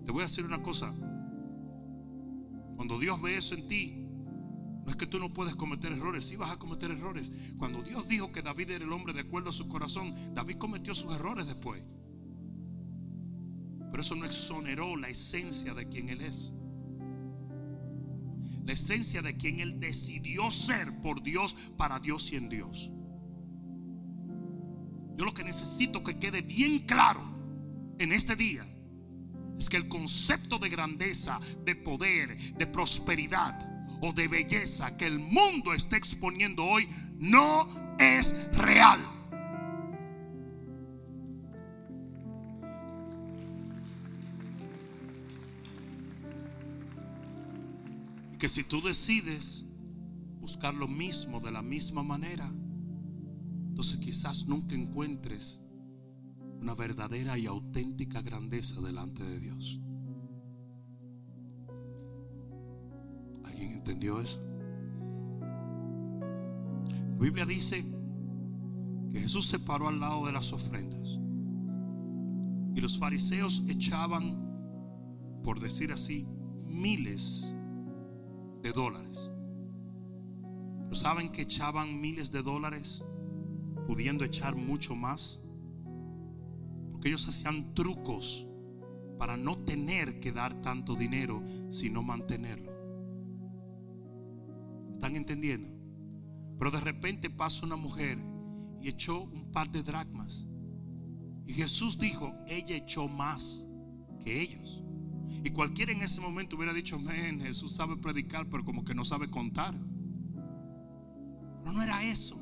[SPEAKER 1] Te voy a decir una cosa. Cuando Dios ve eso en ti, no es que tú no puedes cometer errores, sí vas a cometer errores. Cuando Dios dijo que David era el hombre de acuerdo a su corazón, David cometió sus errores después. Pero eso no exoneró la esencia de quien Él es. La esencia de quien Él decidió ser por Dios, para Dios y en Dios. Yo lo que necesito que quede bien claro en este día es que el concepto de grandeza, de poder, de prosperidad, o de belleza que el mundo está exponiendo hoy no es real. Que si tú decides buscar lo mismo de la misma manera, entonces quizás nunca encuentres una verdadera y auténtica grandeza delante de Dios. entendió eso? La Biblia dice que Jesús se paró al lado de las ofrendas y los fariseos echaban, por decir así, miles de dólares. Pero saben que echaban miles de dólares pudiendo echar mucho más. Porque ellos hacían trucos para no tener que dar tanto dinero, sino mantenerlo. ¿Están entendiendo? Pero de repente pasa una mujer y echó un par de dracmas. Y Jesús dijo, ella echó más que ellos. Y cualquiera en ese momento hubiera dicho, men, Jesús sabe predicar, pero como que no sabe contar. Pero no era eso.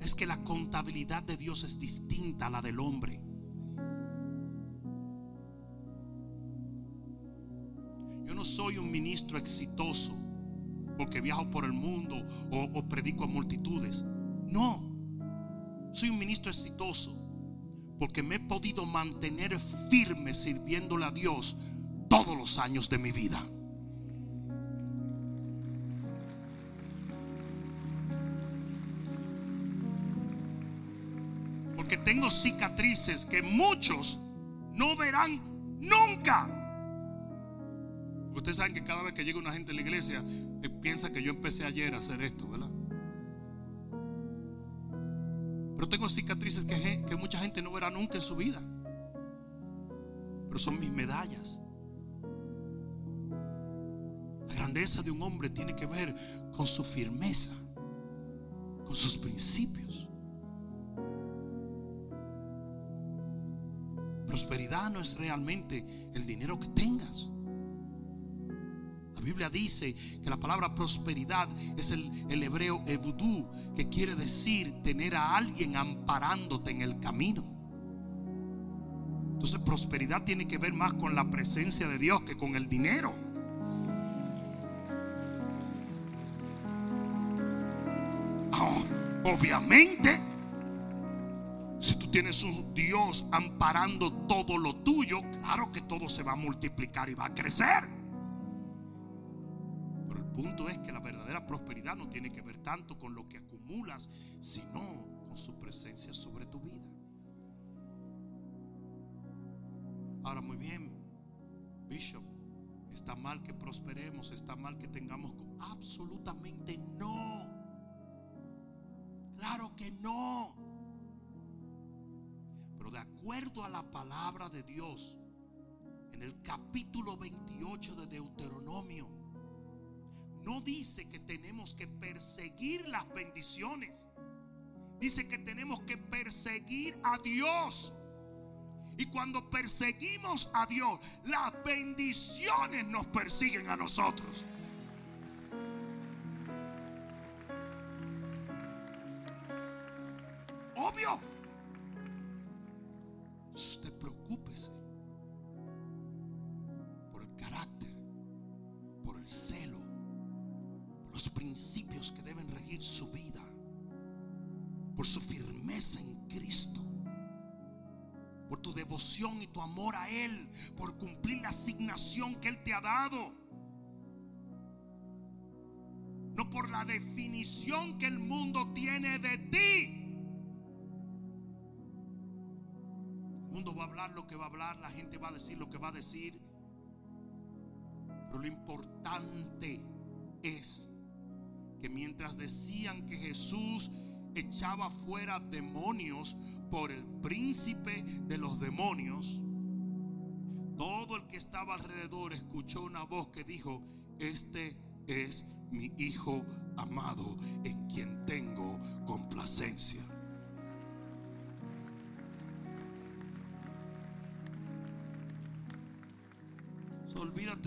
[SPEAKER 1] Es que la contabilidad de Dios es distinta a la del hombre. Yo no soy un ministro exitoso porque viajo por el mundo o, predico a multitudes. No, soy un ministro exitoso porque me he podido mantener firme sirviéndole a Dios todos los años de mi vida. Porque tengo cicatrices que muchos no verán nunca. Ustedes saben que cada vez que llega una gente a la iglesia, eh, piensa que yo empecé ayer a hacer esto, ¿verdad? Pero tengo cicatrices que, que mucha gente no verá nunca en su vida. pero son mis medallas. Grandeza de un hombre tiene que ver con su firmeza, con sus principios. Prosperidad no es realmente el dinero que tengas. La Biblia dice que la palabra prosperidad es el, el hebreo evudú, que quiere decir tener a alguien amparándote en el camino. Entonces prosperidad tiene que ver más con la presencia de Dios que con el dinero. Obviamente, si tú tienes un Dios amparando todo lo tuyo, claro que todo se va a multiplicar y va a crecer punto es que la verdadera prosperidad no tiene que ver tanto con lo que acumulas, sino con su presencia sobre tu vida. Ahora, muy bien, Bishop, está mal que prosperemos, está mal que tengamos... Absolutamente no. Claro que no. Pero de acuerdo a la palabra de Dios, en el capítulo 28 de Deuteronomio, no dice que tenemos que perseguir las bendiciones. Dice que tenemos que perseguir a Dios. Y cuando perseguimos a Dios, las bendiciones nos persiguen a nosotros. Obvio. Usted preocúpese por el carácter, por el celo los principios que deben regir su vida, por su firmeza en Cristo, por tu devoción y tu amor a Él, por cumplir la asignación que Él te ha dado. No por la definición que el mundo tiene de ti. Lo que va a hablar, la gente va a decir lo que va a decir. Pero lo importante es que mientras decían que Jesús echaba fuera demonios por el príncipe de los demonios, todo el que estaba alrededor escuchó una voz que dijo, este es mi Hijo amado en quien tengo complacencia.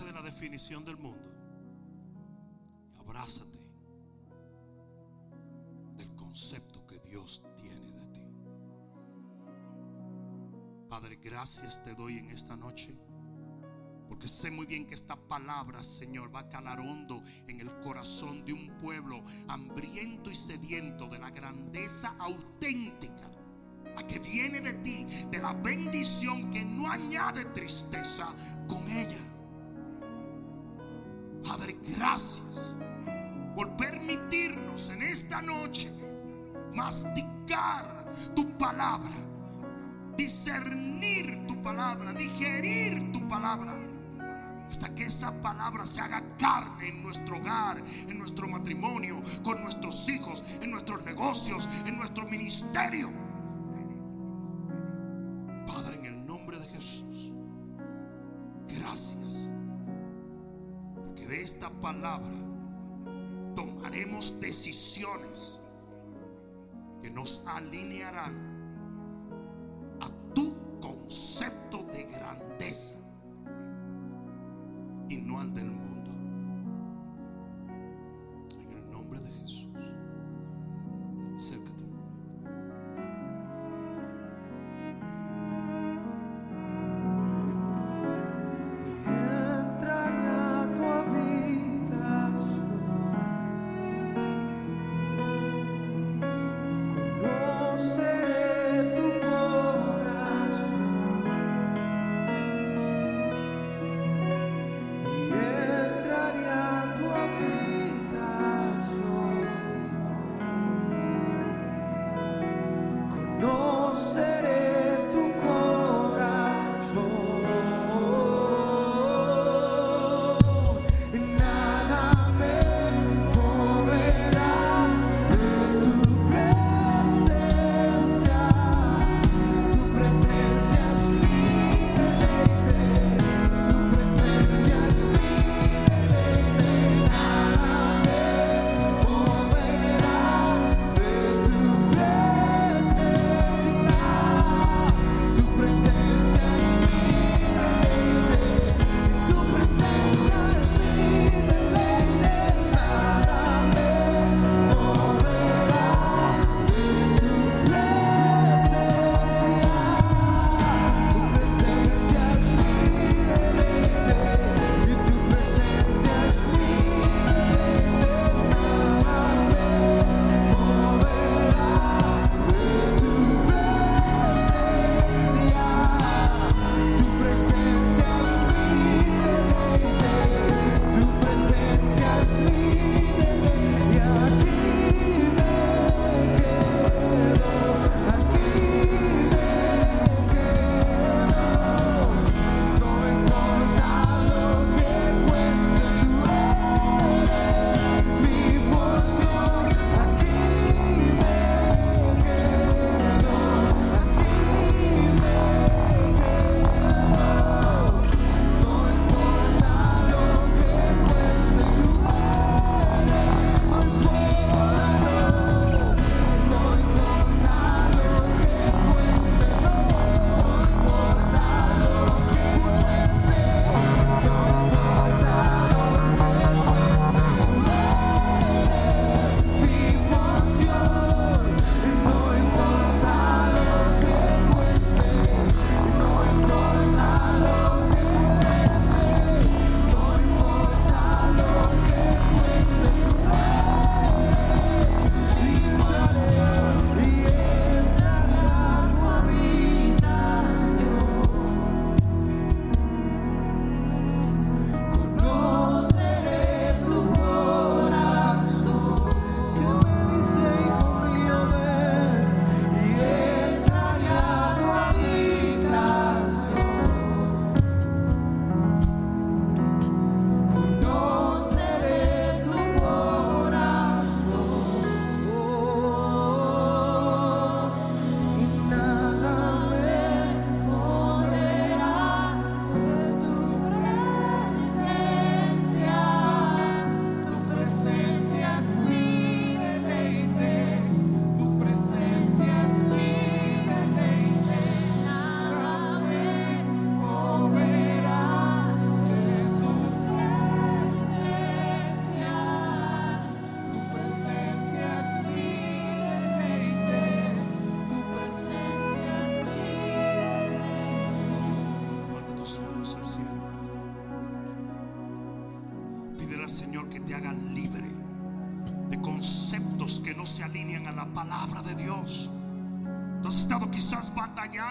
[SPEAKER 1] De la definición del mundo abrázate concepto que Dios tiene de ti. Padre, gracias te doy en esta noche. Porque sé muy bien que esta palabra, Señor, va a calar hondo en el corazón de un pueblo hambriento y sediento de la grandeza auténtica, a que viene de ti, de la bendición que no añade tristeza con ella. Gracias por permitirnos en esta noche masticar tu palabra, discernir tu palabra, digerir tu palabra. Hasta que esa palabra se haga carne en nuestro hogar, en nuestro matrimonio, con nuestros hijos, en nuestros negocios, en nuestro ministerio. Palabra tomaremos decisiones que nos alinearán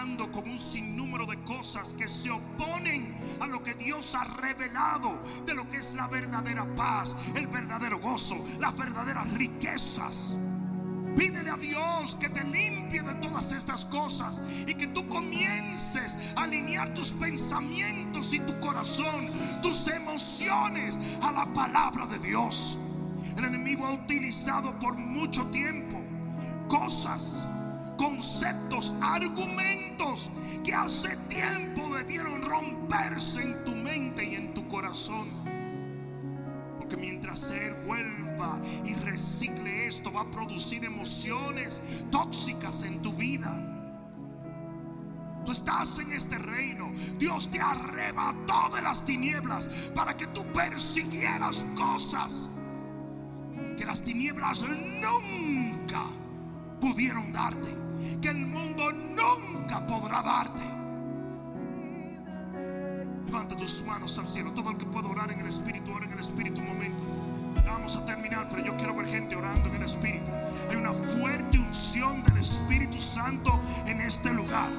[SPEAKER 1] batallando con un sinnúmero de cosas que se oponen a lo que Dios ha revelado de lo que es la verdadera paz, el verdadero gozo, las verdaderas riquezas. Pídele a Dios que te limpie de todas estas cosas y que tú comiences a alinear tus pensamientos y tu corazón, tus emociones a la palabra de Dios. El enemigo ha utilizado por mucho tiempo cosas, conceptos, argumentos que hace tiempo debieron romperse en tu mente y en tu corazón mientras Él vuelva y recicle esto, va a producir emociones tóxicas en tu vida. Tú estás en este reino. Dios te arrebató de las tinieblas para que tú persiguieras cosas que las tinieblas nunca pudieron darte. Que el mundo nunca podrá darte. Levanta tus manos al cielo. Todo el que pueda orar en el Espíritu, ora en el Espíritu un momento. Vamos a terminar, pero yo quiero ver gente orando en el Espíritu. Hay una fuerte unción del Espíritu Santo en este lugar.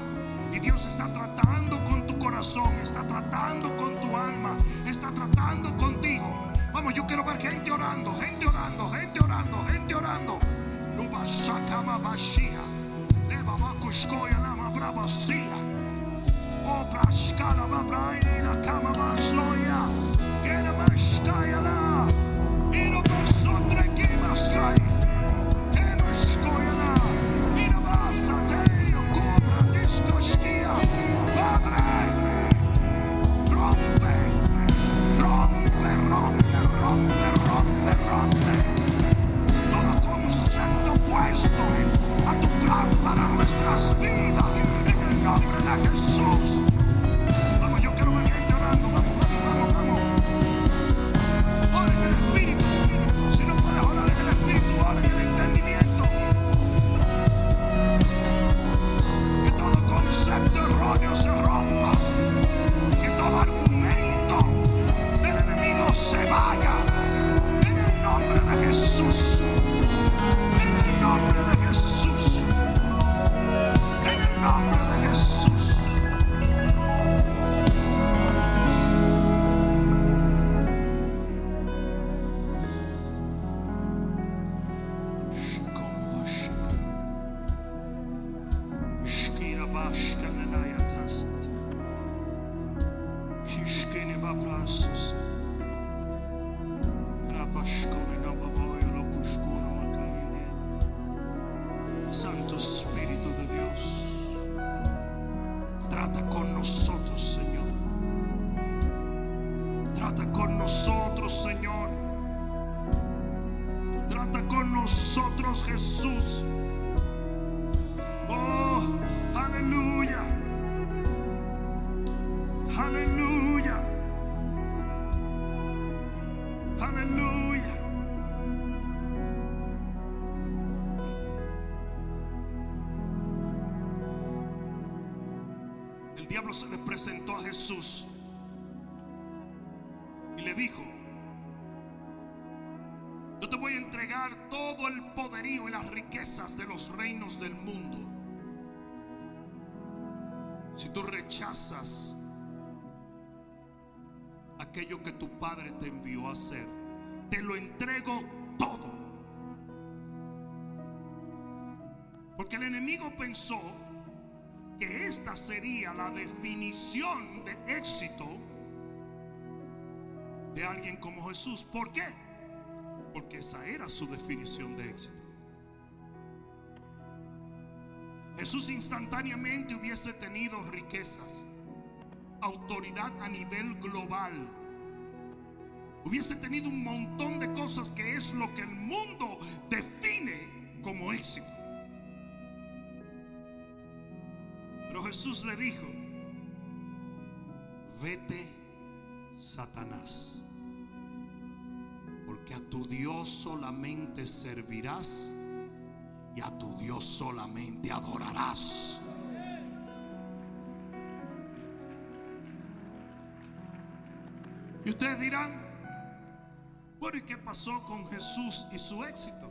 [SPEAKER 1] Y Dios está tratando con tu corazón, está tratando con tu alma, está tratando contigo. Vamos, yo quiero ver gente orando, gente orando, gente orando, gente orando. makushkoya nama brabasia. Obra shkala babraina kama masloya. Gena mashkaya na. Nosotros, Jesús. Todo el poderío y las riquezas de los reinos del mundo. Si tú rechazas aquello que tu padre te envió a hacer, te lo entrego todo. Porque el enemigo pensó que esta sería la definición de éxito de alguien como Jesús. ¿Por qué? Porque esa era su definición de éxito. Jesús instantáneamente hubiese tenido riquezas, autoridad a nivel global. Hubiese tenido un montón de cosas que es lo que el mundo define como éxito. Pero Jesús le dijo, vete Satanás, porque a tu Dios solamente servirás y a tu Dios solamente adorarás. Y ustedes dirán, Bueno, ¿y qué pasó con Jesús y su éxito?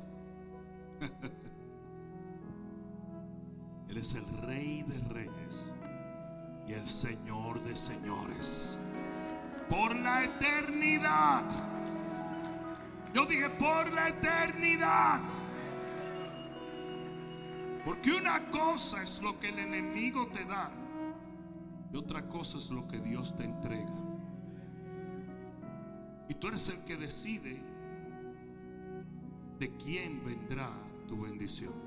[SPEAKER 1] Él es el rey de reyes y el señor de señores. Por la eternidad. Yo dije por la eternidad. Porque una cosa es lo que el enemigo te da y otra cosa es lo que Dios te entrega. Y tú eres el que decide de quién vendrá tu bendición.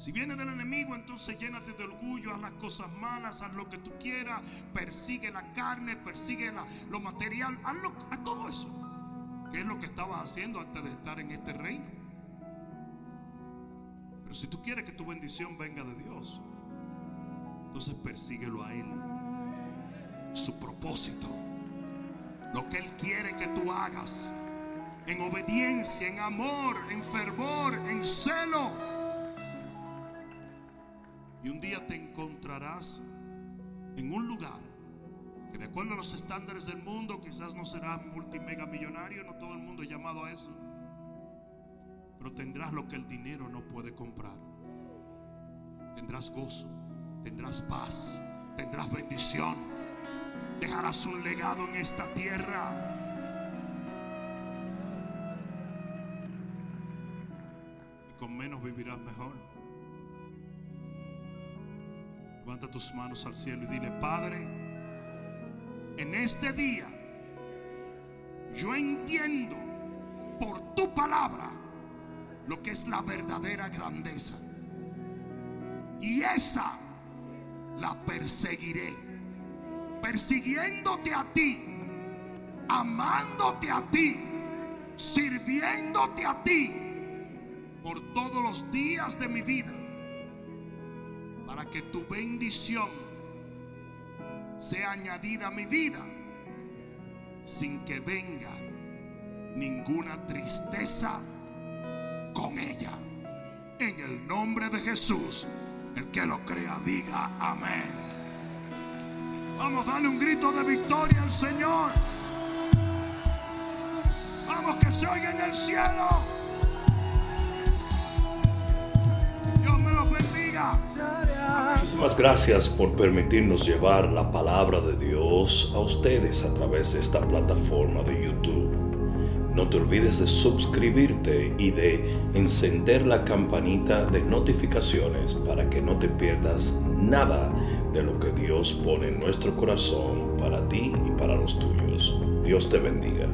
[SPEAKER 1] Si viene del enemigo, entonces llénate de orgullo, haz las cosas malas, haz lo que tú quieras, persigue la carne, persigue lo material, haz, haz todo eso. Que es lo que estabas haciendo antes de estar en este reino. Pero si tú quieres que tu bendición venga de Dios, entonces persíguelo a Él. Su propósito. Lo que Él quiere que tú hagas. En obediencia, en amor, en fervor, en celo. Y un día te encontrarás en un lugar que de acuerdo a los estándares del mundo quizás no será multimega millonario, no todo el mundo es llamado a eso. Pero tendrás lo que el dinero no puede comprar. Tendrás gozo, tendrás paz, tendrás bendición. Dejarás un legado en esta tierra. Y con menos vivirás mejor. Levanta tus manos al cielo y dile, Padre, en este día yo entiendo por tu palabra lo que es la verdadera grandeza. Y esa la perseguiré. Persiguiéndote a ti, amándote a ti, sirviéndote a ti por todos los días de mi vida. Para que tu bendición sea añadida a mi vida sin que venga ninguna tristeza con ella. En el nombre de Jesús, el que lo crea diga amén. Vamos a darle un grito de victoria al Señor. Vamos que se oiga en el cielo.
[SPEAKER 2] Muchísimas gracias por permitirnos llevar la palabra de Dios a ustedes a través de esta plataforma de YouTube. No te olvides de suscribirte y de encender la campanita de notificaciones para que no te pierdas nada de lo que Dios pone en nuestro corazón para ti y para los tuyos. Dios te bendiga.